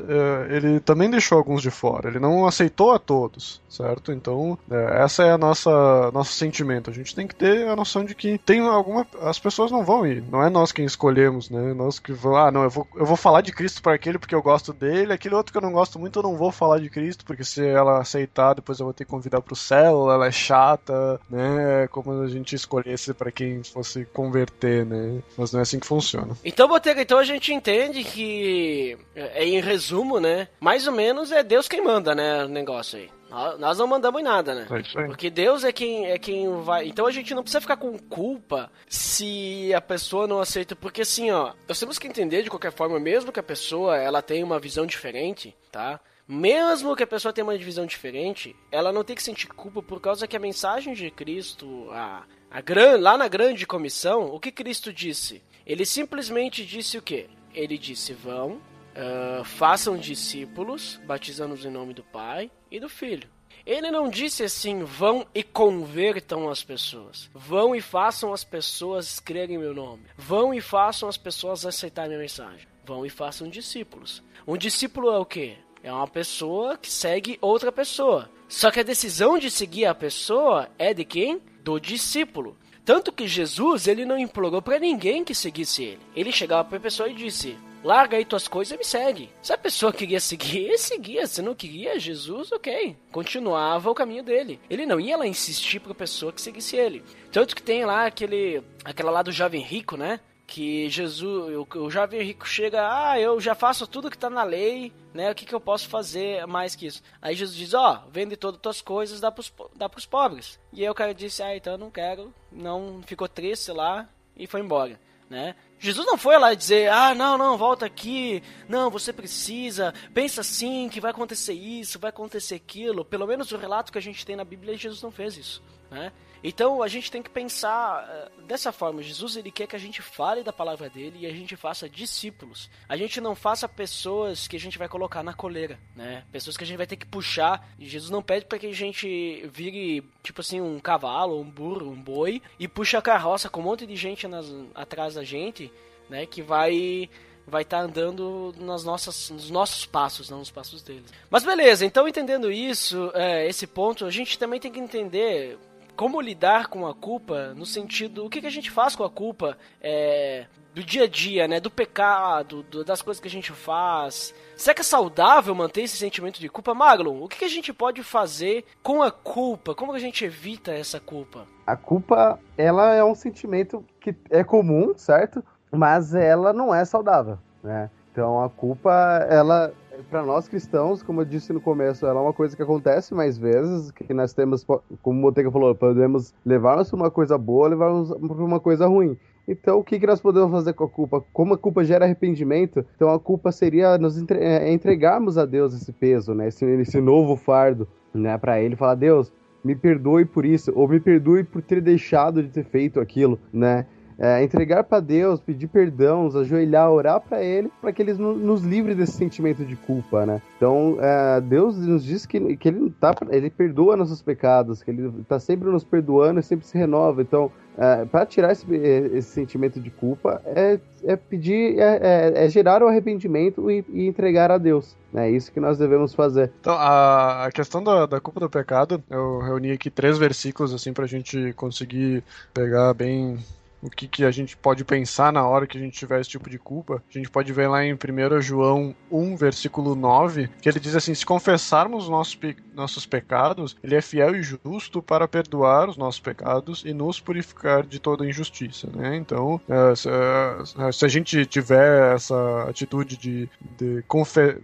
[SPEAKER 3] ele também deixou alguns de fora. Ele não aceitou a todos, certo? Então, uh, essa é a nossa nosso sentimento. A gente tem que ter a noção de que tem alguma as pessoas não vão ir, não é nós quem escolhemos, né? Nós que vamos, ah, não, eu vou eu vou falar de Cristo para aquele porque eu gosto dele, aquele outro que eu não gosto muito eu não vou falar de Cristo porque se ela aceitar, depois eu vou ter que convidar para o céu, ela é chata, né? Como a gente escolhesse para quem fosse converter, né? Mas não é assim que funciona.
[SPEAKER 2] Então, Botega, então a gente entende que, é, em resumo, né? Mais ou menos é Deus quem manda, né? O negócio aí. Nós não mandamos em nada, né?
[SPEAKER 3] É
[SPEAKER 2] Porque Deus é quem, é quem vai. Então a gente não precisa ficar com culpa se a pessoa não aceita. Porque assim, ó, nós temos que entender de qualquer forma, mesmo que a pessoa ela tenha uma visão diferente, tá? Mesmo que a pessoa tenha uma divisão diferente, ela não tem que sentir culpa por causa que a mensagem de Cristo, a, a gran, lá na grande comissão, o que Cristo disse? Ele simplesmente disse o quê? Ele disse: vão Uh, façam discípulos, batizando-os em nome do Pai e do Filho. Ele não disse assim: vão e convertam as pessoas. Vão e façam as pessoas crerem em meu nome. Vão e façam as pessoas aceitarem minha mensagem. Vão e façam discípulos. Um discípulo é o quê? É uma pessoa que segue outra pessoa. Só que a decisão de seguir a pessoa é de quem? Do discípulo. Tanto que Jesus, ele não implorou para ninguém que seguisse ele. Ele chegava para a pessoa e disse: larga aí tuas coisas e me segue. Se a pessoa queria seguir, ele seguia. Se não queria, Jesus, ok. Continuava o caminho dele. Ele não ia lá insistir pra pessoa que seguisse ele. Tanto que tem lá aquele. aquela lá do jovem rico, né? Que Jesus, o, o jovem rico chega, ah, eu já faço tudo que está na lei, né? O que, que eu posso fazer mais que isso? Aí Jesus diz, ó, oh, vende todas as tuas coisas, dá dá pros pobres. E aí o cara disse, ah, então eu não quero, não ficou triste lá e foi embora, né? Jesus não foi lá dizer, ah, não, não, volta aqui, não, você precisa, pensa assim, que vai acontecer isso, vai acontecer aquilo. Pelo menos o relato que a gente tem na Bíblia, Jesus não fez isso, né? Então a gente tem que pensar uh, dessa forma. Jesus ele quer que a gente fale da palavra dele e a gente faça discípulos. A gente não faça pessoas que a gente vai colocar na coleira, né? Pessoas que a gente vai ter que puxar. E Jesus não pede para que a gente vire tipo assim um cavalo, um burro, um boi e puxe a carroça com um monte de gente nas, atrás da gente, né? Que vai vai estar tá andando nas nossas, nos nossos passos, não nos passos deles. Mas beleza, então entendendo isso, é, esse ponto, a gente também tem que entender como lidar com a culpa no sentido o que, que a gente faz com a culpa é, do dia a dia, né? Do pecado, do, das coisas que a gente faz. Será que é saudável manter esse sentimento de culpa? Maglon, o que, que a gente pode fazer com a culpa? Como a gente evita essa culpa?
[SPEAKER 4] A culpa, ela é um sentimento que é comum, certo? Mas ela não é saudável, né? Então a culpa, ela para nós cristãos, como eu disse no começo, ela é uma coisa que acontece mais vezes, que nós temos, como o Motega falou, podemos levar-nos para uma coisa boa, levar-nos para uma coisa ruim. Então, o que, que nós podemos fazer com a culpa? Como a culpa gera arrependimento, então a culpa seria nos é, entregarmos a Deus esse peso, né? Esse, esse novo fardo, né? Para Ele falar, Deus, me perdoe por isso, ou me perdoe por ter deixado de ter feito aquilo, né? É, entregar para Deus, pedir perdão, ajoelhar, orar para Ele, para que Ele nos livre desse sentimento de culpa, né? Então, é, Deus nos diz que, que ele, tá, ele perdoa nossos pecados, que Ele está sempre nos perdoando e sempre se renova. Então, é, para tirar esse, esse, sentimento de culpa é, é pedir, é, é, é, gerar o arrependimento e, e, entregar a Deus. É isso que nós devemos fazer.
[SPEAKER 3] Então, a, a questão da, da culpa do pecado, eu reuni aqui três versículos assim para a gente conseguir pegar bem o que, que a gente pode pensar na hora que a gente tiver esse tipo de culpa. A gente pode ver lá em 1 João 1, versículo 9, que ele diz assim: Se confessarmos nossos, pe nossos pecados, ele é fiel e justo para perdoar os nossos pecados e nos purificar de toda injustiça. Né? Então, se, é, se, a gente tiver essa atitude de, de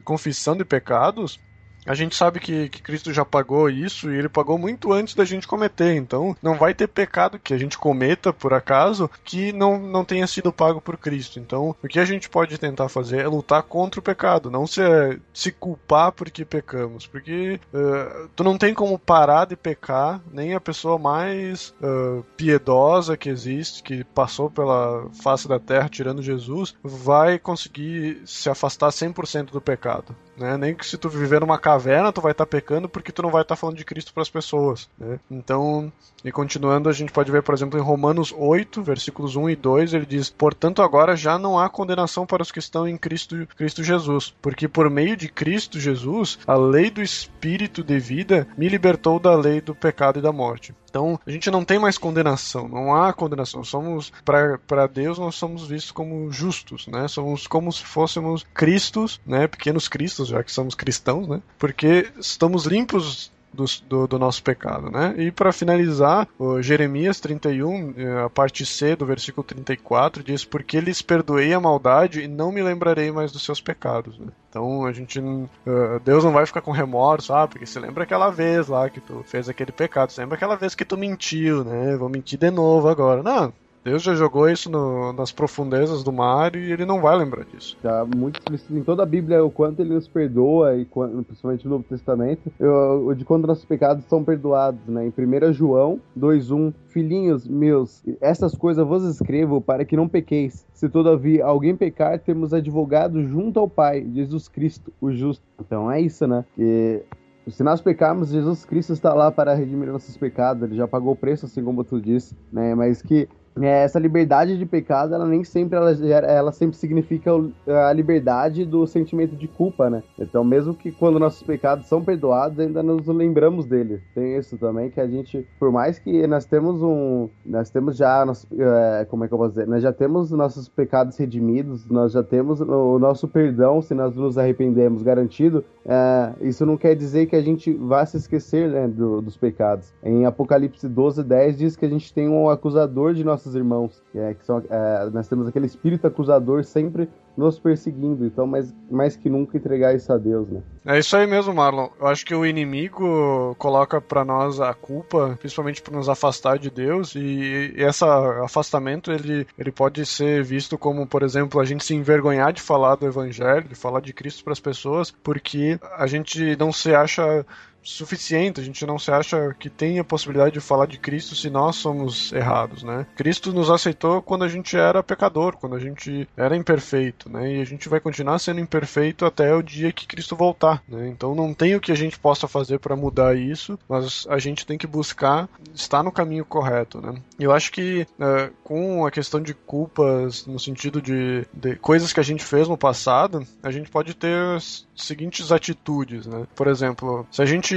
[SPEAKER 3] confissão de pecados, a gente sabe que, que Cristo já pagou isso e ele pagou muito antes da gente cometer. Então, não vai ter pecado que a gente cometa, por acaso, que não, não tenha sido pago por Cristo. Então, o que a gente pode tentar fazer é lutar contra o pecado, não se, se culpar porque pecamos. Porque uh, tu não tem como parar de pecar, nem a pessoa mais uh, piedosa que existe, que passou pela face da terra tirando Jesus, vai conseguir se afastar 100% do pecado. Né? Nem que se tu viver numa caverna, tu vai estar tá pecando porque tu não vai estar tá falando de Cristo para as pessoas. Né? Então, e continuando, a gente pode ver, por exemplo, em Romanos 8, versículos 1 e 2, ele diz: Portanto, agora já não há condenação para os que estão em Cristo, Cristo Jesus, porque por meio de Cristo Jesus, a lei do Espírito de vida me libertou da lei do pecado e da morte. Então, a gente não tem mais condenação, não há condenação. Somos para Deus nós somos vistos como justos, né? Somos como se fôssemos cristos, né? Pequenos cristos, já que somos cristãos, né? Porque estamos limpos do, do, do, nosso pecado, né? E para finalizar, Jeremias 31, eh, a parte C do versículo 34 diz: "Porque lhes perdoei a maldade e não me lembrarei mais dos seus pecados". Né? Então a gente, uh, Deus não vai ficar com remorso, ah, porque você lembra aquela vez lá que tu fez aquele pecado, você lembra aquela vez que tu mentiu, né? Vou mentir de novo agora. Não, Deus já jogou isso no, nas profundezas do mar e ele não vai lembrar disso.
[SPEAKER 4] Tá muito explícito em toda a Bíblia o quanto ele nos perdoa, e quando, principalmente no Novo Testamento, de quando nossos pecados são perdoados, né? Em 1 João 2,1 Filhinhos meus, essas coisas vos escrevo para que não pequeis. Se todavia alguém pecar, temos advogado junto ao Pai, Jesus Cristo, o justo. Então é isso, né? Se nós pecarmos, Jesus Cristo está lá para redimir nossos pecados, ele já pagou o preço, assim como tu disse, né? Mas que essa liberdade de pecado, ela nem sempre ela, ela sempre significa a liberdade do sentimento de culpa, né? Então, mesmo que quando nossos pecados são perdoados, ainda nos lembramos dele. Tem isso também que a gente, por mais que nós temos um, nós temos já, é, como é que eu posso dizer, nós já temos nossos pecados redimidos, nós já temos o nosso perdão se nós nos arrependemos garantido. É, isso não quer dizer que a gente vá se esquecer né, do, dos pecados. Em Apocalipse 12, 10 diz que a gente tem um acusador de nossos irmãos, é, que são, é, nós temos aquele espírito acusador sempre nos perseguindo, então mais, mais que nunca entregar isso a Deus, né?
[SPEAKER 3] É isso aí mesmo, Marlon. Eu acho que o inimigo coloca para nós a culpa, principalmente por nos afastar de Deus, e esse afastamento ele, ele pode ser visto como, por exemplo, a gente se envergonhar de falar do evangelho, de falar de Cristo para as pessoas, porque a gente não se acha suficiente, a gente não se acha que tem a possibilidade de falar de Cristo se nós somos errados, né? Cristo nos aceitou quando a gente era pecador, quando a gente era imperfeito, né? E a gente vai continuar sendo imperfeito até o dia que Cristo voltar, né? Então não tem o que a gente possa fazer para mudar isso, mas a gente tem que buscar estar no caminho correto, né? Eu acho que uh, com a questão de culpas no sentido de, de coisas que a gente fez no passado, a gente pode ter seguintes atitudes, né? Por exemplo, se a gente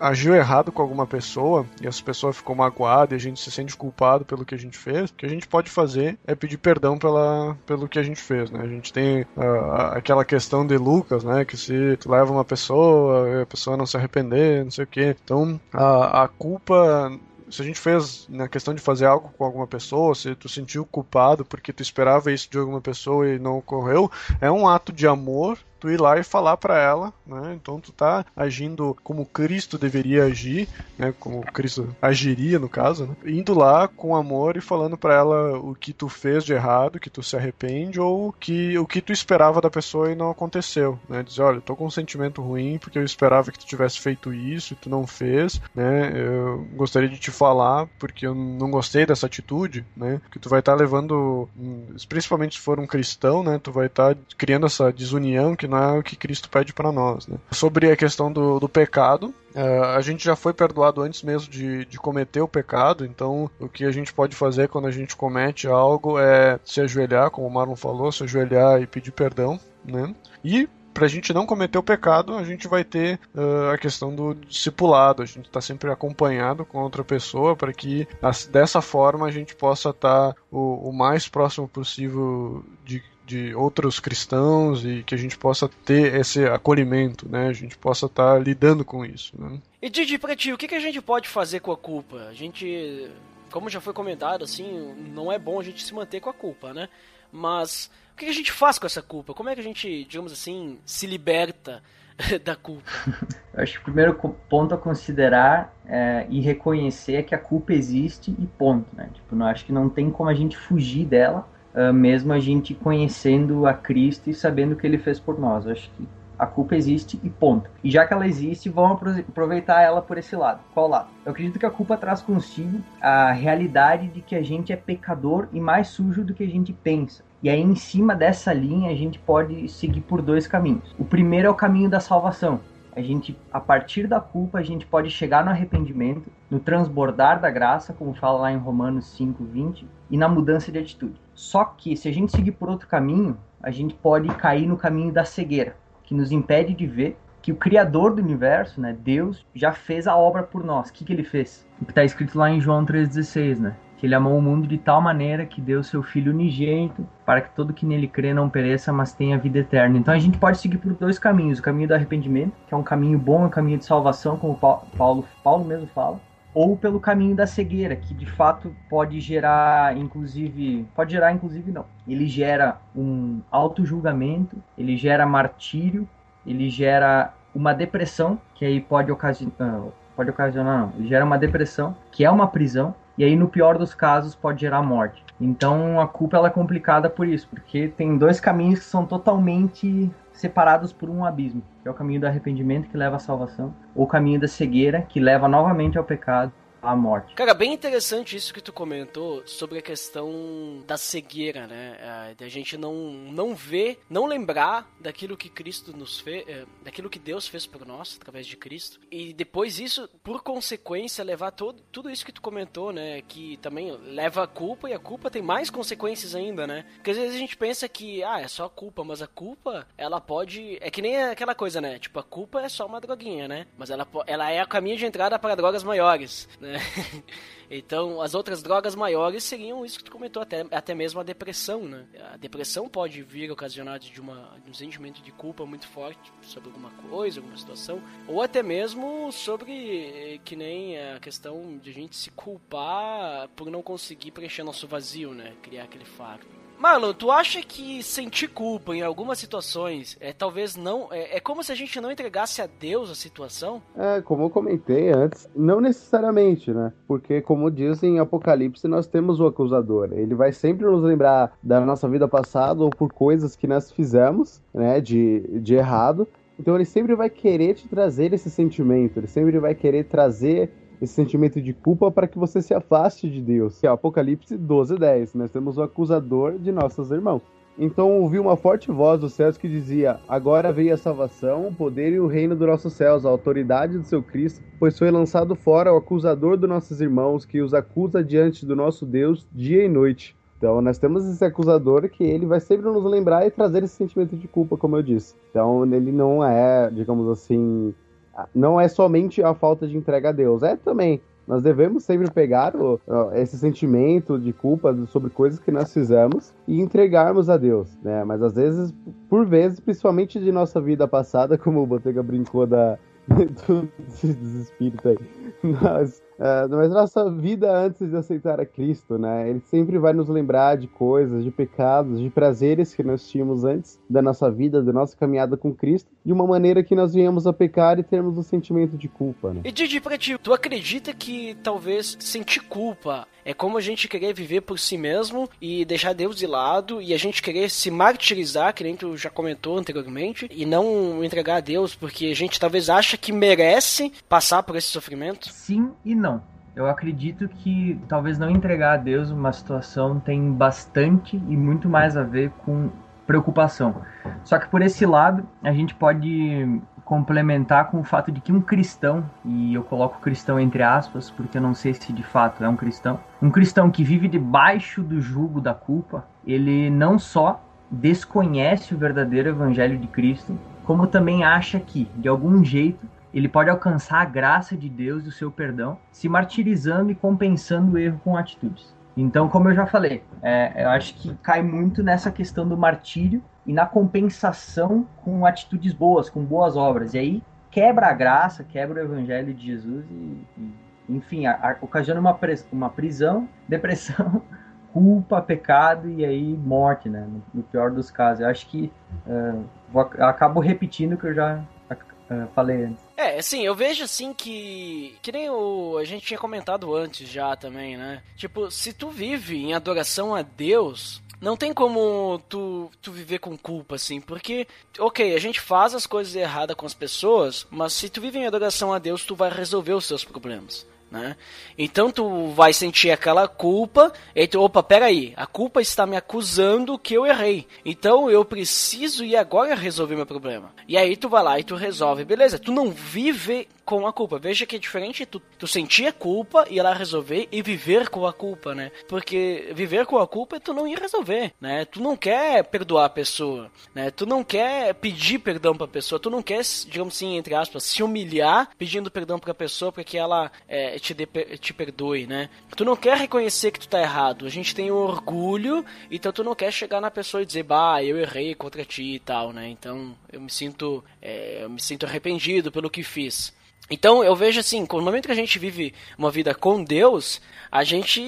[SPEAKER 3] agiu errado com alguma pessoa e essa pessoa ficou magoada e a gente se sente culpado pelo que a gente fez, o que a gente pode fazer é pedir perdão pela, pelo que a gente fez, né? A gente tem uh, aquela questão de Lucas, né? Que se tu leva uma pessoa, a pessoa não se arrepender, não sei o que. Então, a, a culpa se a gente fez na questão de fazer algo com alguma pessoa, se tu sentiu culpado porque tu esperava isso de alguma pessoa e não ocorreu, é um ato de amor tu ir lá e falar para ela, né? Então tu tá agindo como Cristo deveria agir, né? Como Cristo agiria no caso, né? Indo lá com amor e falando para ela o que tu fez de errado, que tu se arrepende ou que o que tu esperava da pessoa e não aconteceu, né? Dizer, olha, eu tô com um sentimento ruim porque eu esperava que tu tivesse feito isso e tu não fez, né? Eu gostaria de te falar porque eu não gostei dessa atitude, né? Que tu vai estar tá levando, principalmente se for um cristão, né? Tu vai estar tá criando essa desunião que o que Cristo pede para nós. Né? Sobre a questão do, do pecado, Uh, a gente já foi perdoado antes mesmo de, de cometer o pecado, então o que a gente pode fazer quando a gente comete algo é se ajoelhar, como o Marlon falou, se ajoelhar e pedir perdão, né? E para a gente não cometer o pecado, a gente vai ter uh, a questão do discipulado. A gente está sempre acompanhado com outra pessoa para que dessa forma a gente possa estar tá o, o mais próximo possível de de outros cristãos e que a gente possa ter esse acolhimento, né? A gente possa estar tá lidando com isso. Né?
[SPEAKER 2] E Didi, pra ti, o que, que a gente pode fazer com a culpa? A gente, como já foi comentado, assim, não é bom a gente se manter com a culpa, né? Mas o que, que a gente faz com essa culpa? Como é que a gente, digamos assim, se liberta da culpa?
[SPEAKER 5] Eu acho que o primeiro ponto a considerar é, e reconhecer é que a culpa existe e ponto, né? Tipo, não acho que não tem como a gente fugir dela uh, mesmo a gente conhecendo a Cristo e sabendo o que ele fez por nós. Eu acho que a culpa existe e ponto. E já que ela existe, vamos aproveitar ela por esse lado. Qual lado? Eu acredito que a culpa traz consigo a realidade de que a gente é pecador e mais sujo do que a gente pensa. E aí, em cima dessa linha, a gente pode seguir por dois caminhos. O primeiro é o caminho da salvação. A gente, a partir da culpa, a gente pode chegar no arrependimento, no transbordar da graça, como fala lá em Romanos 5, 20, e na mudança de atitude. Só que se a gente seguir por outro caminho, a gente pode cair no caminho da cegueira, que nos impede de ver que o Criador do universo, né, Deus, já fez a obra por nós. O que, que ele fez? O que está escrito lá em João 3,16, né? Que ele amou o mundo de tal maneira que deu seu Filho unigênito para que todo que nele crê não pereça, mas tenha vida eterna. Então a gente pode seguir por dois caminhos: o caminho do arrependimento, que é um caminho bom, é um caminho de salvação, como Paulo, Paulo mesmo fala, ou pelo caminho da cegueira, que de fato pode gerar, inclusive, pode gerar, inclusive não. Ele gera um auto-julgamento, ele gera martírio, ele gera uma depressão, que aí pode ocasionar, pode ocasionar não, ele gera uma depressão, que é uma prisão, e aí no pior dos casos pode gerar morte. Então a culpa ela é complicada por isso, porque tem dois caminhos que são totalmente separados por um abismo, que é o caminho do arrependimento que leva à salvação, ou o caminho da cegueira que leva novamente ao pecado a morte.
[SPEAKER 2] Cara, bem interessante isso que tu comentou sobre a questão da cegueira, né? É, da gente não, não ver, não lembrar daquilo que Cristo nos fez, é, daquilo que Deus fez por nós através de Cristo. E depois isso, por consequência, levar todo, tudo isso que tu comentou, né? Que também leva a culpa e a culpa tem mais consequências ainda, né? Porque às vezes a gente pensa que, ah, é só culpa, mas a culpa, ela pode. É que nem aquela coisa, né? Tipo, a culpa é só uma droguinha, né? Mas ela, ela é o caminho de entrada para drogas maiores, né? Então, as outras drogas maiores seriam isso que tu comentou, até, até mesmo a depressão, né? A depressão pode vir ocasionada de, uma, de um sentimento de culpa muito forte sobre alguma coisa, alguma situação, ou até mesmo sobre que nem a questão de a gente se culpar por não conseguir preencher nosso vazio, né? Criar aquele fardo. Marlon, tu acha que sentir culpa em algumas situações é talvez não. É, é, como se a gente não entregasse a Deus a situação?
[SPEAKER 4] É, como eu comentei antes, não necessariamente, né? Porque, como diz em Apocalipse, nós temos o acusador. Ele vai sempre nos lembrar da nossa vida passada ou por coisas que nós fizemos, né? De, de errado. Então ele sempre vai querer te trazer esse sentimento, ele sempre vai querer trazer esse sentimento de culpa para que você se afaste de Deus. Que é Apocalipse 12, 10. Nós temos o acusador de nossos irmãos. Então ouvi uma forte voz dos céus que dizia: Agora veio a salvação, o poder e o reino dos nossos céus, a autoridade do seu Cristo, pois foi lançado fora o acusador dos nossos irmãos, que os acusa diante do nosso Deus dia e noite. Então nós temos esse acusador que ele vai sempre nos lembrar e trazer esse sentimento de culpa, como eu disse. Então ele não é, digamos assim, não é somente a falta de entrega a Deus, é também. Nós devemos sempre pegar o, esse sentimento de culpa sobre coisas que nós fizemos e entregarmos a Deus, né? Mas às vezes, por vezes, principalmente de nossa vida passada, como o Botega brincou da, do, dos espíritos aí, nós Uh, mas nossa vida antes de aceitar a Cristo, né? Ele sempre vai nos lembrar de coisas, de pecados, de prazeres que nós tínhamos antes da nossa vida, da nossa caminhada com Cristo, de uma maneira que nós viemos a pecar e termos um sentimento de culpa, né?
[SPEAKER 2] E Didi, pra ti, tu acredita que talvez sentir culpa é como a gente querer viver por si mesmo e deixar Deus de lado e a gente querer se martirizar, que nem tu já comentou anteriormente, e não entregar a Deus porque a gente talvez acha que merece passar por esse sofrimento?
[SPEAKER 5] Sim e não. Eu acredito que talvez não entregar a Deus uma situação tem bastante e muito mais a ver com preocupação. Só que por esse lado, a gente pode complementar com o fato de que um cristão, e eu coloco cristão entre aspas, porque eu não sei se de fato é um cristão, um cristão que vive debaixo do jugo da culpa, ele não só desconhece o verdadeiro evangelho de Cristo, como também acha que, de algum jeito, ele pode alcançar a graça de Deus e o seu perdão, se martirizando e compensando o erro com atitudes. Então, como eu já falei, é, eu acho que cai muito nessa questão do martírio e na compensação com atitudes boas, com boas obras. E aí quebra a graça, quebra o evangelho de Jesus e, e enfim, a, a, ocasiona uma, uma prisão, depressão, culpa, pecado e aí morte, né? No, no pior dos casos. Eu acho que uh, vou, acabo repetindo o que eu já uh, falei antes.
[SPEAKER 2] É, assim, eu vejo assim que. Que nem o. A gente tinha comentado antes já também, né? Tipo, se tu vive em adoração a Deus, não tem como tu, tu viver com culpa, assim, porque, ok, a gente faz as coisas erradas com as pessoas, mas se tu vive em adoração a Deus, tu vai resolver os seus problemas. Né? Então tu vai sentir aquela culpa, e tu, opa, peraí, a culpa está me acusando que eu errei. Então eu preciso ir agora resolver meu problema. E aí tu vai lá e tu resolve, beleza? Tu não vive com a culpa. Veja que é diferente tu, tu sentir a culpa e lá resolver e viver com a culpa, né? Porque viver com a culpa é tu não ir resolver, né? Tu não quer perdoar a pessoa, né? Tu não quer pedir perdão pra pessoa, tu não quer, digamos assim, entre aspas, se humilhar pedindo perdão pra pessoa para que ela é, te, dê, te perdoe, né? Tu não quer reconhecer que tu tá errado. A gente tem orgulho, então tu não quer chegar na pessoa e dizer, bah, eu errei contra ti e tal, né? Então eu me sinto, é, eu me sinto arrependido pelo que fiz. Então eu vejo assim, no momento que a gente vive uma vida com Deus, a gente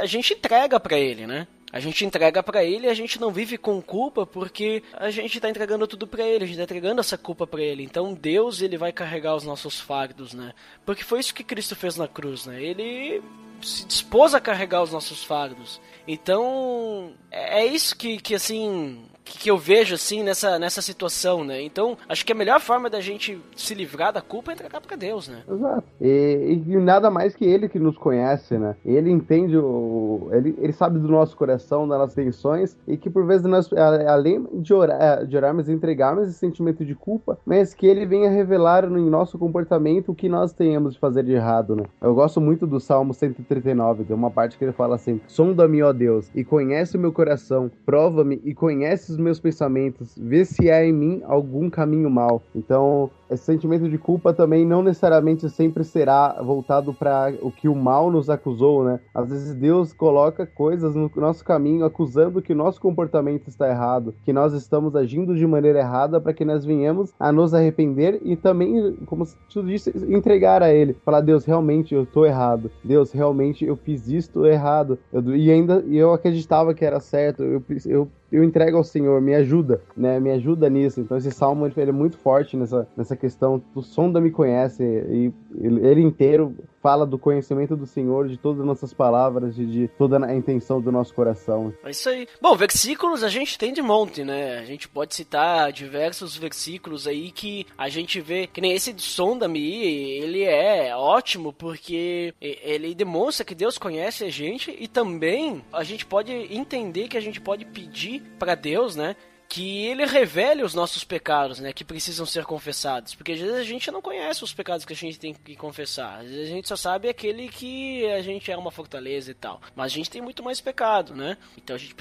[SPEAKER 2] a gente entrega para ele, né? A gente entrega para ele a gente não vive com culpa porque a gente tá entregando tudo para ele, a gente tá entregando essa culpa para ele. Então Deus, ele vai carregar os nossos fardos, né? Porque foi isso que Cristo fez na cruz, né? Ele se dispôs a carregar os nossos fardos. Então, é é isso que, que assim, que, que eu vejo, assim, nessa, nessa situação, né? Então, acho que a melhor forma da gente se livrar da culpa é entregar pra Deus, né?
[SPEAKER 4] Exato. E, e nada mais que ele que nos conhece, né? Ele entende o. Ele, ele sabe do nosso coração, das nossas intenções, e que por vezes nós, além de, orar, de orarmos e entregarmos esse sentimento de culpa, mas que ele venha revelar em nosso comportamento o que nós tenhamos de fazer de errado, né? Eu gosto muito do Salmo 139, tem uma parte que ele fala assim: Sonda-me, ó Deus, e conhece o meu coração, prova-me e conhece meus pensamentos, vê se há em mim algum caminho mau. Então, esse sentimento de culpa também não necessariamente sempre será voltado para o que o mal nos acusou, né? Às vezes Deus coloca coisas no nosso caminho acusando que o nosso comportamento está errado, que nós estamos agindo de maneira errada para que nós venhamos a nos arrepender e também, como tu disse, entregar a Ele. Falar, Deus, realmente eu estou errado. Deus, realmente eu fiz isto errado. Eu- e ainda eu acreditava que era certo. Eu, eu eu entrego ao Senhor, me ajuda, né? Me ajuda nisso. Então esse salmo ele é muito forte nessa, nessa questão. O sonda me conhece e ele inteiro fala do conhecimento do Senhor, de todas as nossas palavras, de, de toda a intenção do nosso coração.
[SPEAKER 2] É isso aí. Bom, versículos a gente tem de monte, né? A gente pode citar diversos versículos aí que a gente vê, que nem esse de Sonda-me, ele é ótimo porque ele demonstra que Deus conhece a gente e também a gente pode entender que a gente pode pedir para Deus, né? Que ele revele os nossos pecados, né, que precisam ser confessados, porque às vezes a gente não conhece os pecados que a gente tem que confessar, às vezes a gente só sabe aquele que a gente é uma fortaleza e tal, mas a gente tem muito mais pecado, né, então a gente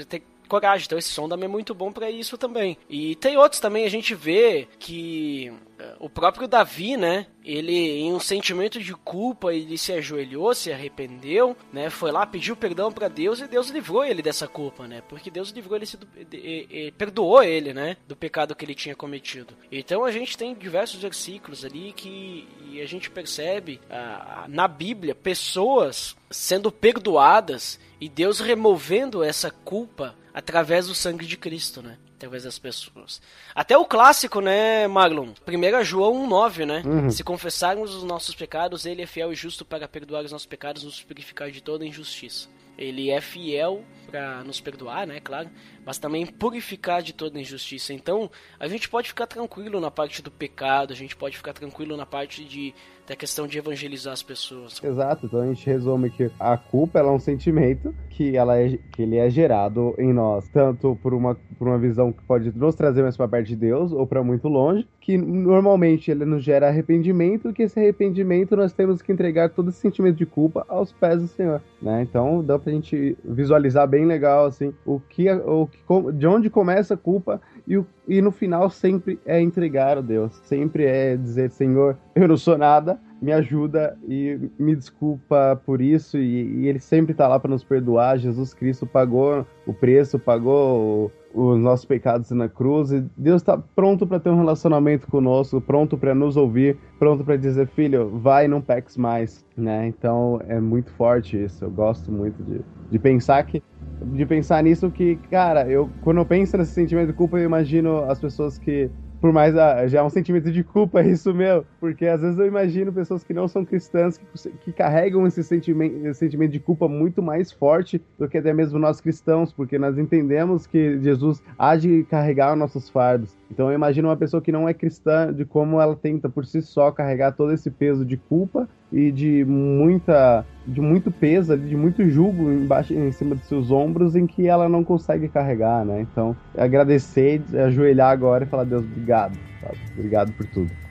[SPEAKER 2] coragem, então esse som também é muito bom para isso também. E tem outros também, a gente vê que eh, o próprio Davi, né, ele em um sentimento de culpa, ele se ajoelhou, se arrependeu, né, foi lá, pediu perdão para Deus e Deus livrou ele dessa culpa, né, porque Deus livrou ele, de, de, perdoou ele, né, do pecado que ele tinha cometido. Então a gente tem diversos versículos ali que a gente percebe ah, na Bíblia pessoas sendo perdoadas e Deus removendo essa culpa através do sangue de Cristo, né? Através das pessoas. Até o clássico, né, Marlon? 1 João 1,9, né?
[SPEAKER 4] Uhum.
[SPEAKER 2] Se confessarmos os nossos pecados, ele é fiel e justo para perdoar os nossos pecados e nos purificar de toda injustiça. Ele é fiel para nos perdoar, né, claro, mas também purificar de toda injustiça. Então, a gente pode ficar tranquilo na parte do pecado, a gente pode ficar tranquilo na parte de da questão de evangelizar as pessoas.
[SPEAKER 4] Exato, então a gente resume que a culpa é um sentimento que, ela é, que ele é gerado em nós, tanto por uma, por uma visão que pode nos trazer mais para perto de Deus ou para muito longe, que normalmente ele nos gera arrependimento, que esse arrependimento nós temos que entregar todo esse sentimento de culpa aos pés do Senhor, né? Então dá pra gente visualizar bem legal assim o que, o de onde começa a culpa e, e no final sempre é entregar a Deus, sempre é dizer Senhor, eu não sou nada, me ajuda e me desculpa por isso e, e ele sempre tá lá para nos perdoar. Jesus Cristo pagou o preço, pagou os nossos pecados na cruz e Deus está pronto para ter um relacionamento conosco, pronto para nos ouvir, pronto para dizer filho, vai não peques mais, né? Então é muito forte isso. Eu gosto muito de, de pensar que de pensar nisso que, cara, eu quando eu penso nesse sentimento de culpa, eu imagino as pessoas que por mais ah, já é um sentimento de culpa isso meu, porque às vezes eu imagino pessoas que não são cristãs que, que carregam esse sentimento, esse sentimento de culpa muito mais forte do que até mesmo nós cristãos, porque nós entendemos que Jesus há de carregar nossos fardos. Então eu imagino uma pessoa que não é cristã de como ela tenta por si só carregar todo esse peso de culpa e de muita de muito peso, de muito jugo embaixo em cima dos seus ombros em que ela não consegue carregar, né? Então, agradecer, ajoelhar agora e falar Deus, obrigado, sabe? Obrigado por tudo.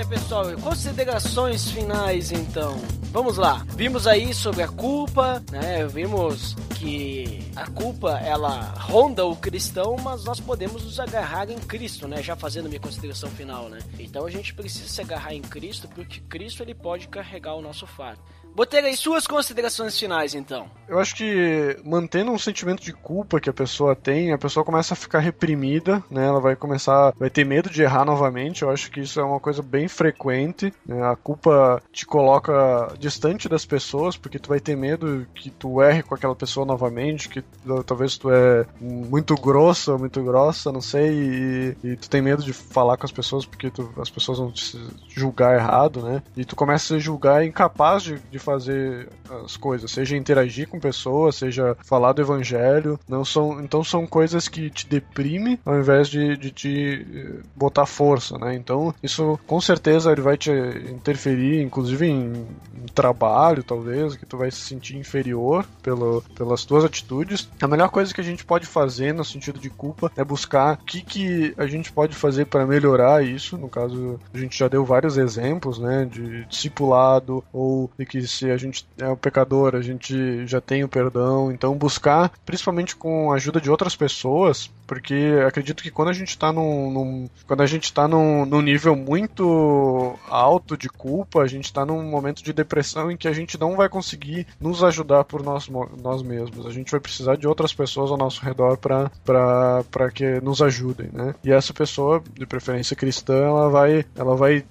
[SPEAKER 2] Bem, pessoal. Considerações finais, então. Vamos lá. Vimos aí sobre a culpa, né? Vimos que a culpa ela ronda o cristão, mas nós podemos nos agarrar em Cristo, né? Já fazendo minha consideração final, né? Então a gente precisa se agarrar em Cristo porque Cristo ele pode carregar o nosso fardo. Botega, e suas considerações finais, então?
[SPEAKER 3] Eu acho que mantendo um sentimento de culpa que a pessoa tem, a pessoa começa a ficar reprimida, né? Ela vai começar, vai ter medo de errar novamente. Eu acho que isso é uma coisa bem frequente. Né? A culpa te coloca distante das pessoas, porque tu vai ter medo que tu erre com aquela pessoa novamente, que talvez tu é muito grossa, muito grossa, não sei, e, e tu tem medo de falar com as pessoas porque tu, as pessoas vão te julgar errado, né? E tu começa a julgar incapaz de, de fazer as coisas, seja interagir com pessoas, seja falar do evangelho. Não são, então são coisas que te deprimem ao invés de, de te eh, botar força, né? Então isso com certeza ele vai te interferir, inclusive em, em trabalho, talvez, que tu vai se sentir inferior pelo, pelas tuas atitudes. A melhor coisa que a gente pode fazer no sentido de culpa é buscar o que, que a gente pode fazer para melhorar isso. No caso, a gente já deu vários exemplos, né, de discipulado ou de que se a gente é um pecador, a gente já tem o perdão. Então, buscar, principalmente com a ajuda de outras pessoas, porque acredito que quando a gente está num, num, quando a gente está num, num, nível muito alto de culpa, a gente está num momento de depressão em que a gente não vai conseguir nos ajudar por nós, nós mesmos. A gente vai precisar de outras pessoas ao nosso redor para que nos ajudem, né? E essa pessoa, de preferência cristã, ela vai, ela vai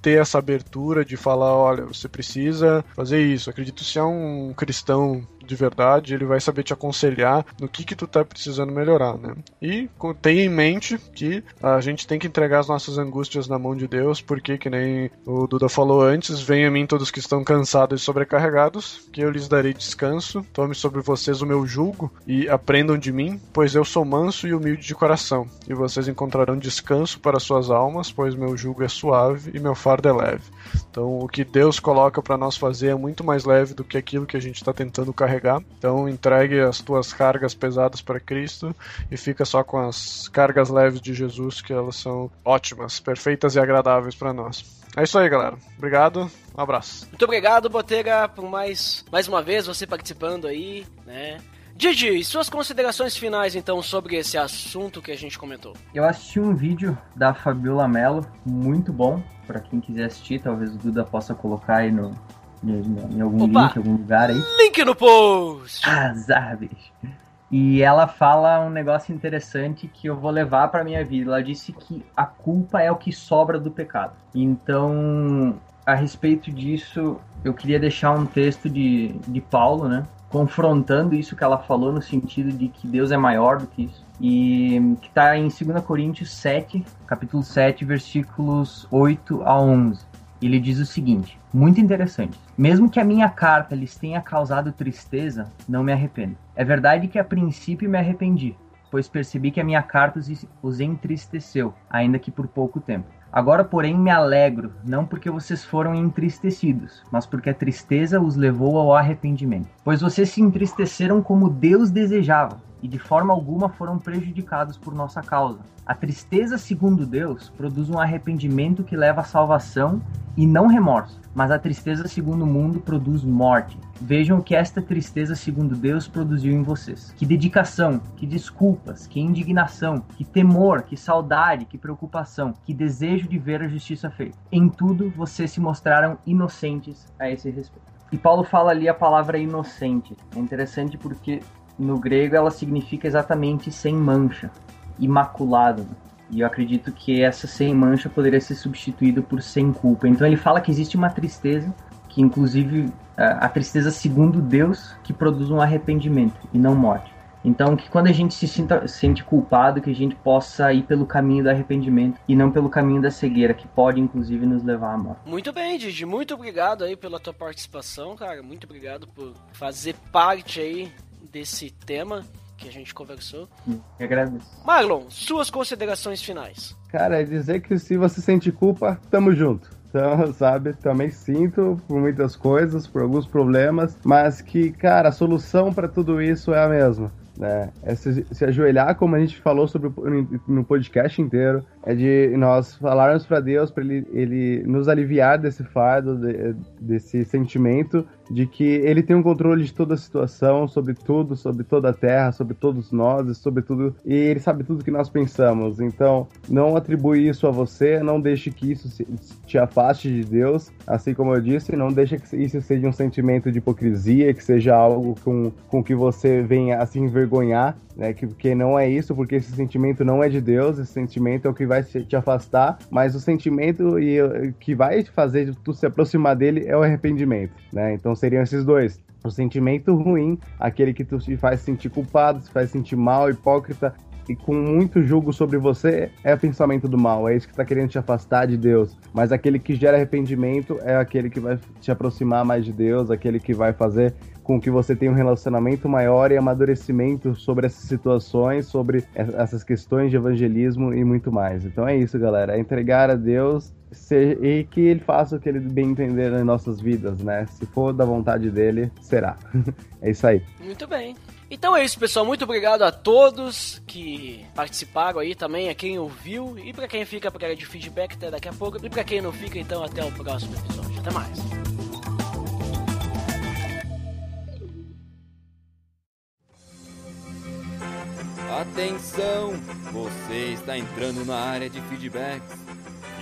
[SPEAKER 3] ter essa abertura de falar, olha, você precisa fazer isso. Acredito se é um cristão de verdade, ele vai saber te aconselhar no que que tu tá precisando melhorar, né? E tenha em mente que a gente tem que entregar as nossas angústias na mão de Deus, porque que nem o Duda falou antes, venha a mim todos que estão cansados e sobrecarregados, que eu lhes darei descanso. Tome sobre vocês o meu jugo e aprendam de mim, pois eu sou manso e humilde de coração, e vocês encontrarão descanso para suas almas, pois meu jugo é suave e meu fardo é leve. Então, o que Deus coloca para nós fazer é muito mais leve do que aquilo que a gente está tentando carregar. Então, entregue as tuas cargas pesadas para Cristo e fica só com as cargas leves de Jesus, que elas são ótimas, perfeitas e agradáveis para nós. É isso aí, galera. Obrigado. Um abraço.
[SPEAKER 2] Muito obrigado, Botega, por mais, mais uma vez você participando aí, né? Didi, suas considerações finais então sobre esse assunto que a gente comentou?
[SPEAKER 5] Eu assisti um vídeo da Fabiola Mello, muito bom, para quem quiser assistir, talvez o Duda possa colocar aí no, em, em algum Opa, link, algum lugar aí.
[SPEAKER 2] Link no post!
[SPEAKER 5] Azar, bicho. E ela fala um negócio interessante que eu vou levar para minha vida. Ela disse que a culpa é o que sobra do pecado. Então, a respeito disso, eu queria deixar um texto de, de Paulo, né? confrontando isso que ela falou no sentido de que Deus é maior do que isso. E que está em 2 Coríntios 7, capítulo 7, versículos 8 a 11. Ele diz o seguinte, muito interessante. Mesmo que a minha carta lhes tenha causado tristeza, não me arrependo. É verdade que a princípio me arrependi, pois percebi que a minha carta os entristeceu, ainda que por pouco tempo. Agora, porém, me alegro, não porque vocês foram entristecidos, mas porque a tristeza os levou ao arrependimento. Pois vocês se entristeceram como Deus desejava, e de forma alguma foram prejudicados por nossa causa. A tristeza, segundo Deus, produz um arrependimento que leva à salvação e não remorso, mas a tristeza, segundo o mundo, produz morte. Vejam que esta tristeza, segundo Deus, produziu em vocês. Que dedicação, que desculpas, que indignação, que temor, que saudade, que preocupação, que desejo de ver a justiça feita. Em tudo, vocês se mostraram inocentes a esse respeito. E Paulo fala ali a palavra inocente. É interessante porque no grego ela significa exatamente sem mancha, imaculado. E eu acredito que essa sem mancha poderia ser substituída por sem culpa. Então ele fala que existe uma tristeza, que inclusive a tristeza segundo Deus, que produz um arrependimento e não morte. Então, que quando a gente se sinta, sente culpado, que a gente possa ir pelo caminho do arrependimento e não pelo caminho da cegueira, que pode inclusive nos levar à morte.
[SPEAKER 2] Muito bem, Didi. Muito obrigado aí pela tua participação, cara. Muito obrigado por fazer parte aí desse tema que a gente conversou.
[SPEAKER 5] Eu agradeço.
[SPEAKER 2] Marlon, suas considerações finais.
[SPEAKER 4] Cara, é dizer que se você sente culpa, tamo junto. Então, sabe, também sinto por muitas coisas, por alguns problemas, mas que, cara, a solução para tudo isso é a mesma. Né? É se, se, ajoelhar, como a gente falou sobre no podcast inteiro, é de nós falarmos para Deus, para ele, ele nos aliviar desse fardo, de, desse sentimento de que ele tem um controle de toda a situação, sobre tudo, sobre toda a terra, sobre todos nós, sobre tudo, e ele sabe tudo que nós pensamos. Então, não atribui isso a você, não deixe que isso se- te afaste de Deus, assim como eu disse, não deixe que isso seja um sentimento de hipocrisia, que seja algo com, com que você venha a se envergonhar, né? Que, porque não é isso, porque esse sentimento não é de Deus, esse sentimento é o que vai se- te afastar, mas o sentimento e, que vai fazer tu se aproximar dele é o arrependimento, né? Então seriam esses dois. O sentimento ruim, aquele que tu te faz sentir culpado, te faz sentir mal, hipócrita, e com muito julgo sobre você é o pensamento do mal, é isso que está querendo te afastar de Deus. Mas aquele que gera arrependimento é aquele que vai te aproximar mais de Deus, aquele que vai fazer com que você tenha um relacionamento maior e amadurecimento sobre essas situações, sobre es- essas questões de evangelismo e muito mais. Então é isso, galera, é entregar a Deus e que ele faça o que ele bem entender nas nossas vidas, né? Se for da vontade dele, será. é isso aí.
[SPEAKER 2] Muito bem. Então é isso, pessoal. Muito obrigado a todos que participaram aí também, a quem ouviu e pra quem fica pra área de feedback até daqui a pouco. E pra quem não fica, então até o próximo episódio. Até mais.
[SPEAKER 7] Atenção! Você está entrando na área de feedbacks.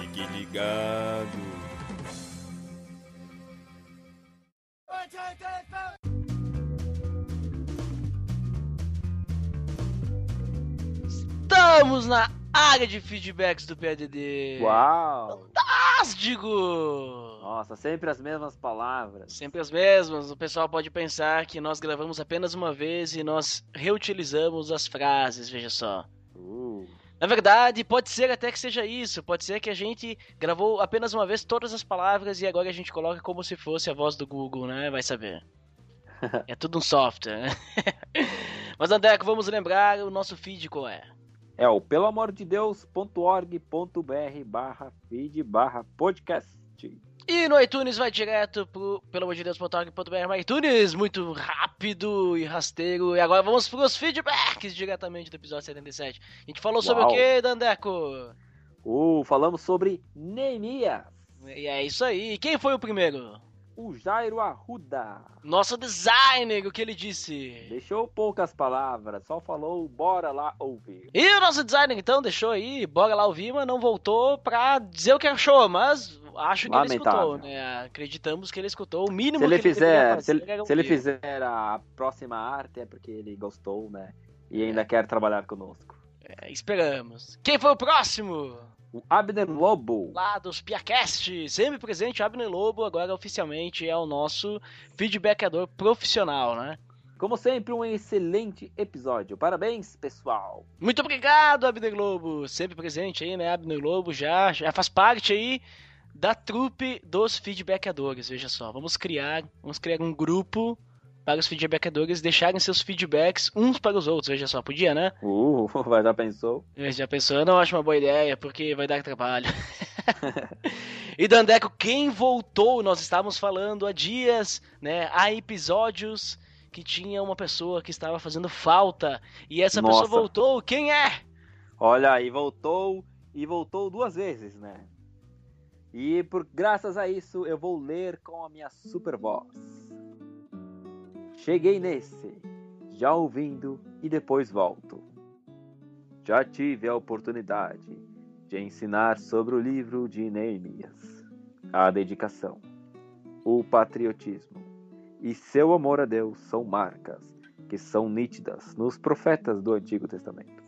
[SPEAKER 7] Fique ligado.
[SPEAKER 2] Estamos na área de feedbacks do PDD.
[SPEAKER 8] Uau!
[SPEAKER 2] Fantástico!
[SPEAKER 8] Nossa, sempre as mesmas palavras.
[SPEAKER 2] Sempre as mesmas. O pessoal pode pensar que nós gravamos apenas uma vez e nós reutilizamos as frases, veja só.
[SPEAKER 8] Uh,
[SPEAKER 2] Na verdade, pode ser até que seja isso. Pode ser que a gente gravou apenas uma vez todas as palavras e agora a gente coloca como se fosse a voz do Google, né? Vai saber. É tudo um software, né? Mas, Andeco, vamos lembrar o nosso feed qual é.
[SPEAKER 8] É o pelamordedeus.org.br barra feed barra podcast.
[SPEAKER 2] E no iTunes vai direto pro pelo amor de Deus.org.br no iTunes, muito rápido e rasteiro. E agora vamos pros feedbacks diretamente do episódio 77. A gente falou sobre
[SPEAKER 8] Uau.
[SPEAKER 2] o que, Dandeco?
[SPEAKER 8] Uh, falamos sobre Neemias,
[SPEAKER 2] E é isso aí. Quem foi o primeiro?
[SPEAKER 8] O Jairo Arruda.
[SPEAKER 2] Nosso designer, o que ele disse.
[SPEAKER 8] Deixou poucas palavras, só falou bora lá ouvir.
[SPEAKER 2] E o nosso designer então deixou aí, bora lá ouvir, mas não voltou pra dizer o que achou, mas acho que ele
[SPEAKER 8] Lamentável.
[SPEAKER 2] escutou, né? Acreditamos que ele escutou. O mínimo
[SPEAKER 8] Se ele
[SPEAKER 2] que ele
[SPEAKER 8] fizer, se ele, se ele fizer a próxima arte é porque ele gostou, né? E ainda quer trabalhar conosco.
[SPEAKER 2] É, esperamos. Quem foi o próximo?
[SPEAKER 8] O Abner Lobo.
[SPEAKER 2] Lá dos Piacast, sempre presente, Abner Lobo, agora oficialmente é o nosso feedbackador profissional, né?
[SPEAKER 8] Como sempre, um excelente episódio. Parabéns, pessoal.
[SPEAKER 2] Muito obrigado, Abner Lobo, sempre presente aí, né? Abner Lobo já, já faz parte aí da trupe dos feedbackadores, veja só. Vamos criar, vamos criar um grupo para os feedbackadores deixarem seus feedbacks uns para os outros, veja só, podia, né?
[SPEAKER 8] Uh, vai já pensou?
[SPEAKER 2] Eu já pensou, eu não acho uma boa ideia, porque vai dar trabalho. e Dandeco, quem voltou? Nós estávamos falando há dias, né? Há episódios que tinha uma pessoa que estava fazendo falta. E essa pessoa
[SPEAKER 8] Nossa.
[SPEAKER 2] voltou, quem é?
[SPEAKER 8] Olha, e voltou, e voltou duas vezes, né? E por graças a isso eu vou ler com a minha super voz. Cheguei nesse, já ouvindo e depois volto. Já tive a oportunidade de ensinar sobre o livro de Neemias, a dedicação, o patriotismo e seu amor a Deus são marcas que são nítidas nos profetas do Antigo Testamento.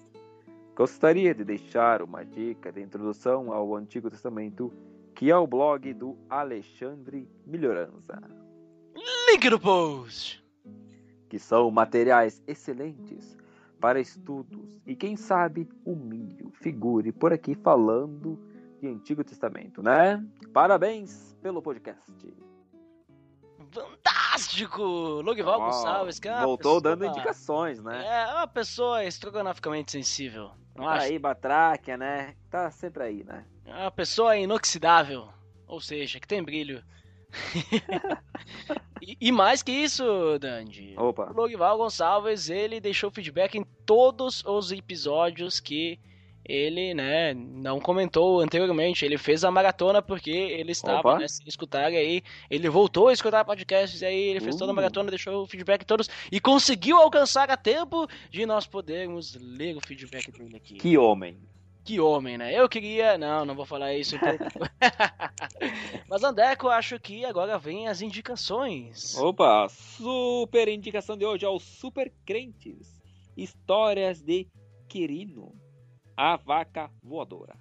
[SPEAKER 8] Gostaria de deixar uma dica de introdução ao Antigo Testamento, que é o blog do Alexandre Melhoranza,
[SPEAKER 2] Link no post!
[SPEAKER 8] Que são materiais excelentes para estudos e quem sabe o milho figure por aqui falando de Antigo Testamento, né? Parabéns pelo podcast.
[SPEAKER 2] Fantástico! Logival Gonçalves, que é
[SPEAKER 8] Voltou
[SPEAKER 2] pessoa-
[SPEAKER 8] dando indicações, né?
[SPEAKER 2] É uma pessoa estrogonoficamente sensível. Não
[SPEAKER 8] Tá
[SPEAKER 2] acha?
[SPEAKER 8] aí, Batráquia, né? Tá sempre aí, né?
[SPEAKER 2] É uma pessoa inoxidável. Ou seja, que tem brilho. e, e mais que isso, Dandy. O
[SPEAKER 8] Opa,
[SPEAKER 2] Logival Gonçalves, ele deixou feedback em todos os episódios que ele, né, não comentou anteriormente. Ele fez a maratona porque ele estava
[SPEAKER 8] Opa.
[SPEAKER 2] né, sem escutar, aí ele voltou a escutar podcasts, e aí ele fez toda a
[SPEAKER 8] Uh.
[SPEAKER 2] maratona, deixou o feedback todos e conseguiu alcançar a tempo de nós podermos ler o feedback dele aqui.
[SPEAKER 8] Que homem.
[SPEAKER 2] Que homem, né? Eu queria. Não, não vou falar isso. Então... Mas Andeco, acho que agora vem as indicações.
[SPEAKER 8] Opa, super indicação de hoje aos Super Crentes. Histórias de Quirino, a vaca voadora.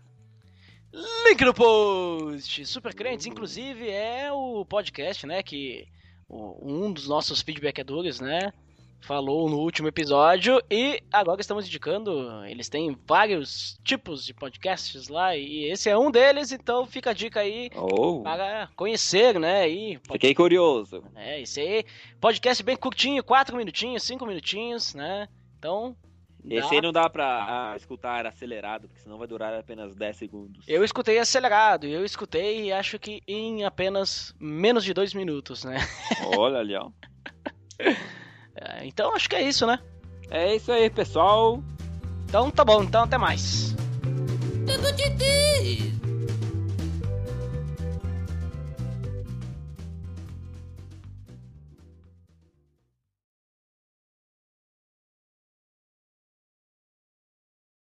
[SPEAKER 2] Link no post! Super Crentes, inclusive, é o podcast, né? Que um dos nossos feedbackadores, né? Falou no último episódio. E agora estamos indicando. Eles têm vários tipos de podcasts lá. E esse é um deles, então fica a dica aí
[SPEAKER 8] Oh,
[SPEAKER 2] para conhecer, né? E
[SPEAKER 8] fiquei curioso.
[SPEAKER 2] É, isso aí. Podcast bem curtinho, 4 minutinhos, 5 minutinhos, né? Então. dá-
[SPEAKER 8] Esse aí não dá pra ah, escutar acelerado, porque senão vai durar apenas 10 segundos.
[SPEAKER 2] Eu escutei acelerado, eu escutei e acho que em apenas menos de 2 minutos, né?
[SPEAKER 8] Olha ali, ó.
[SPEAKER 2] É, Então acho que é isso, né?
[SPEAKER 8] É isso aí, pessoal.
[SPEAKER 2] Então tá bom, então até mais.
[SPEAKER 6] Tudo de ti.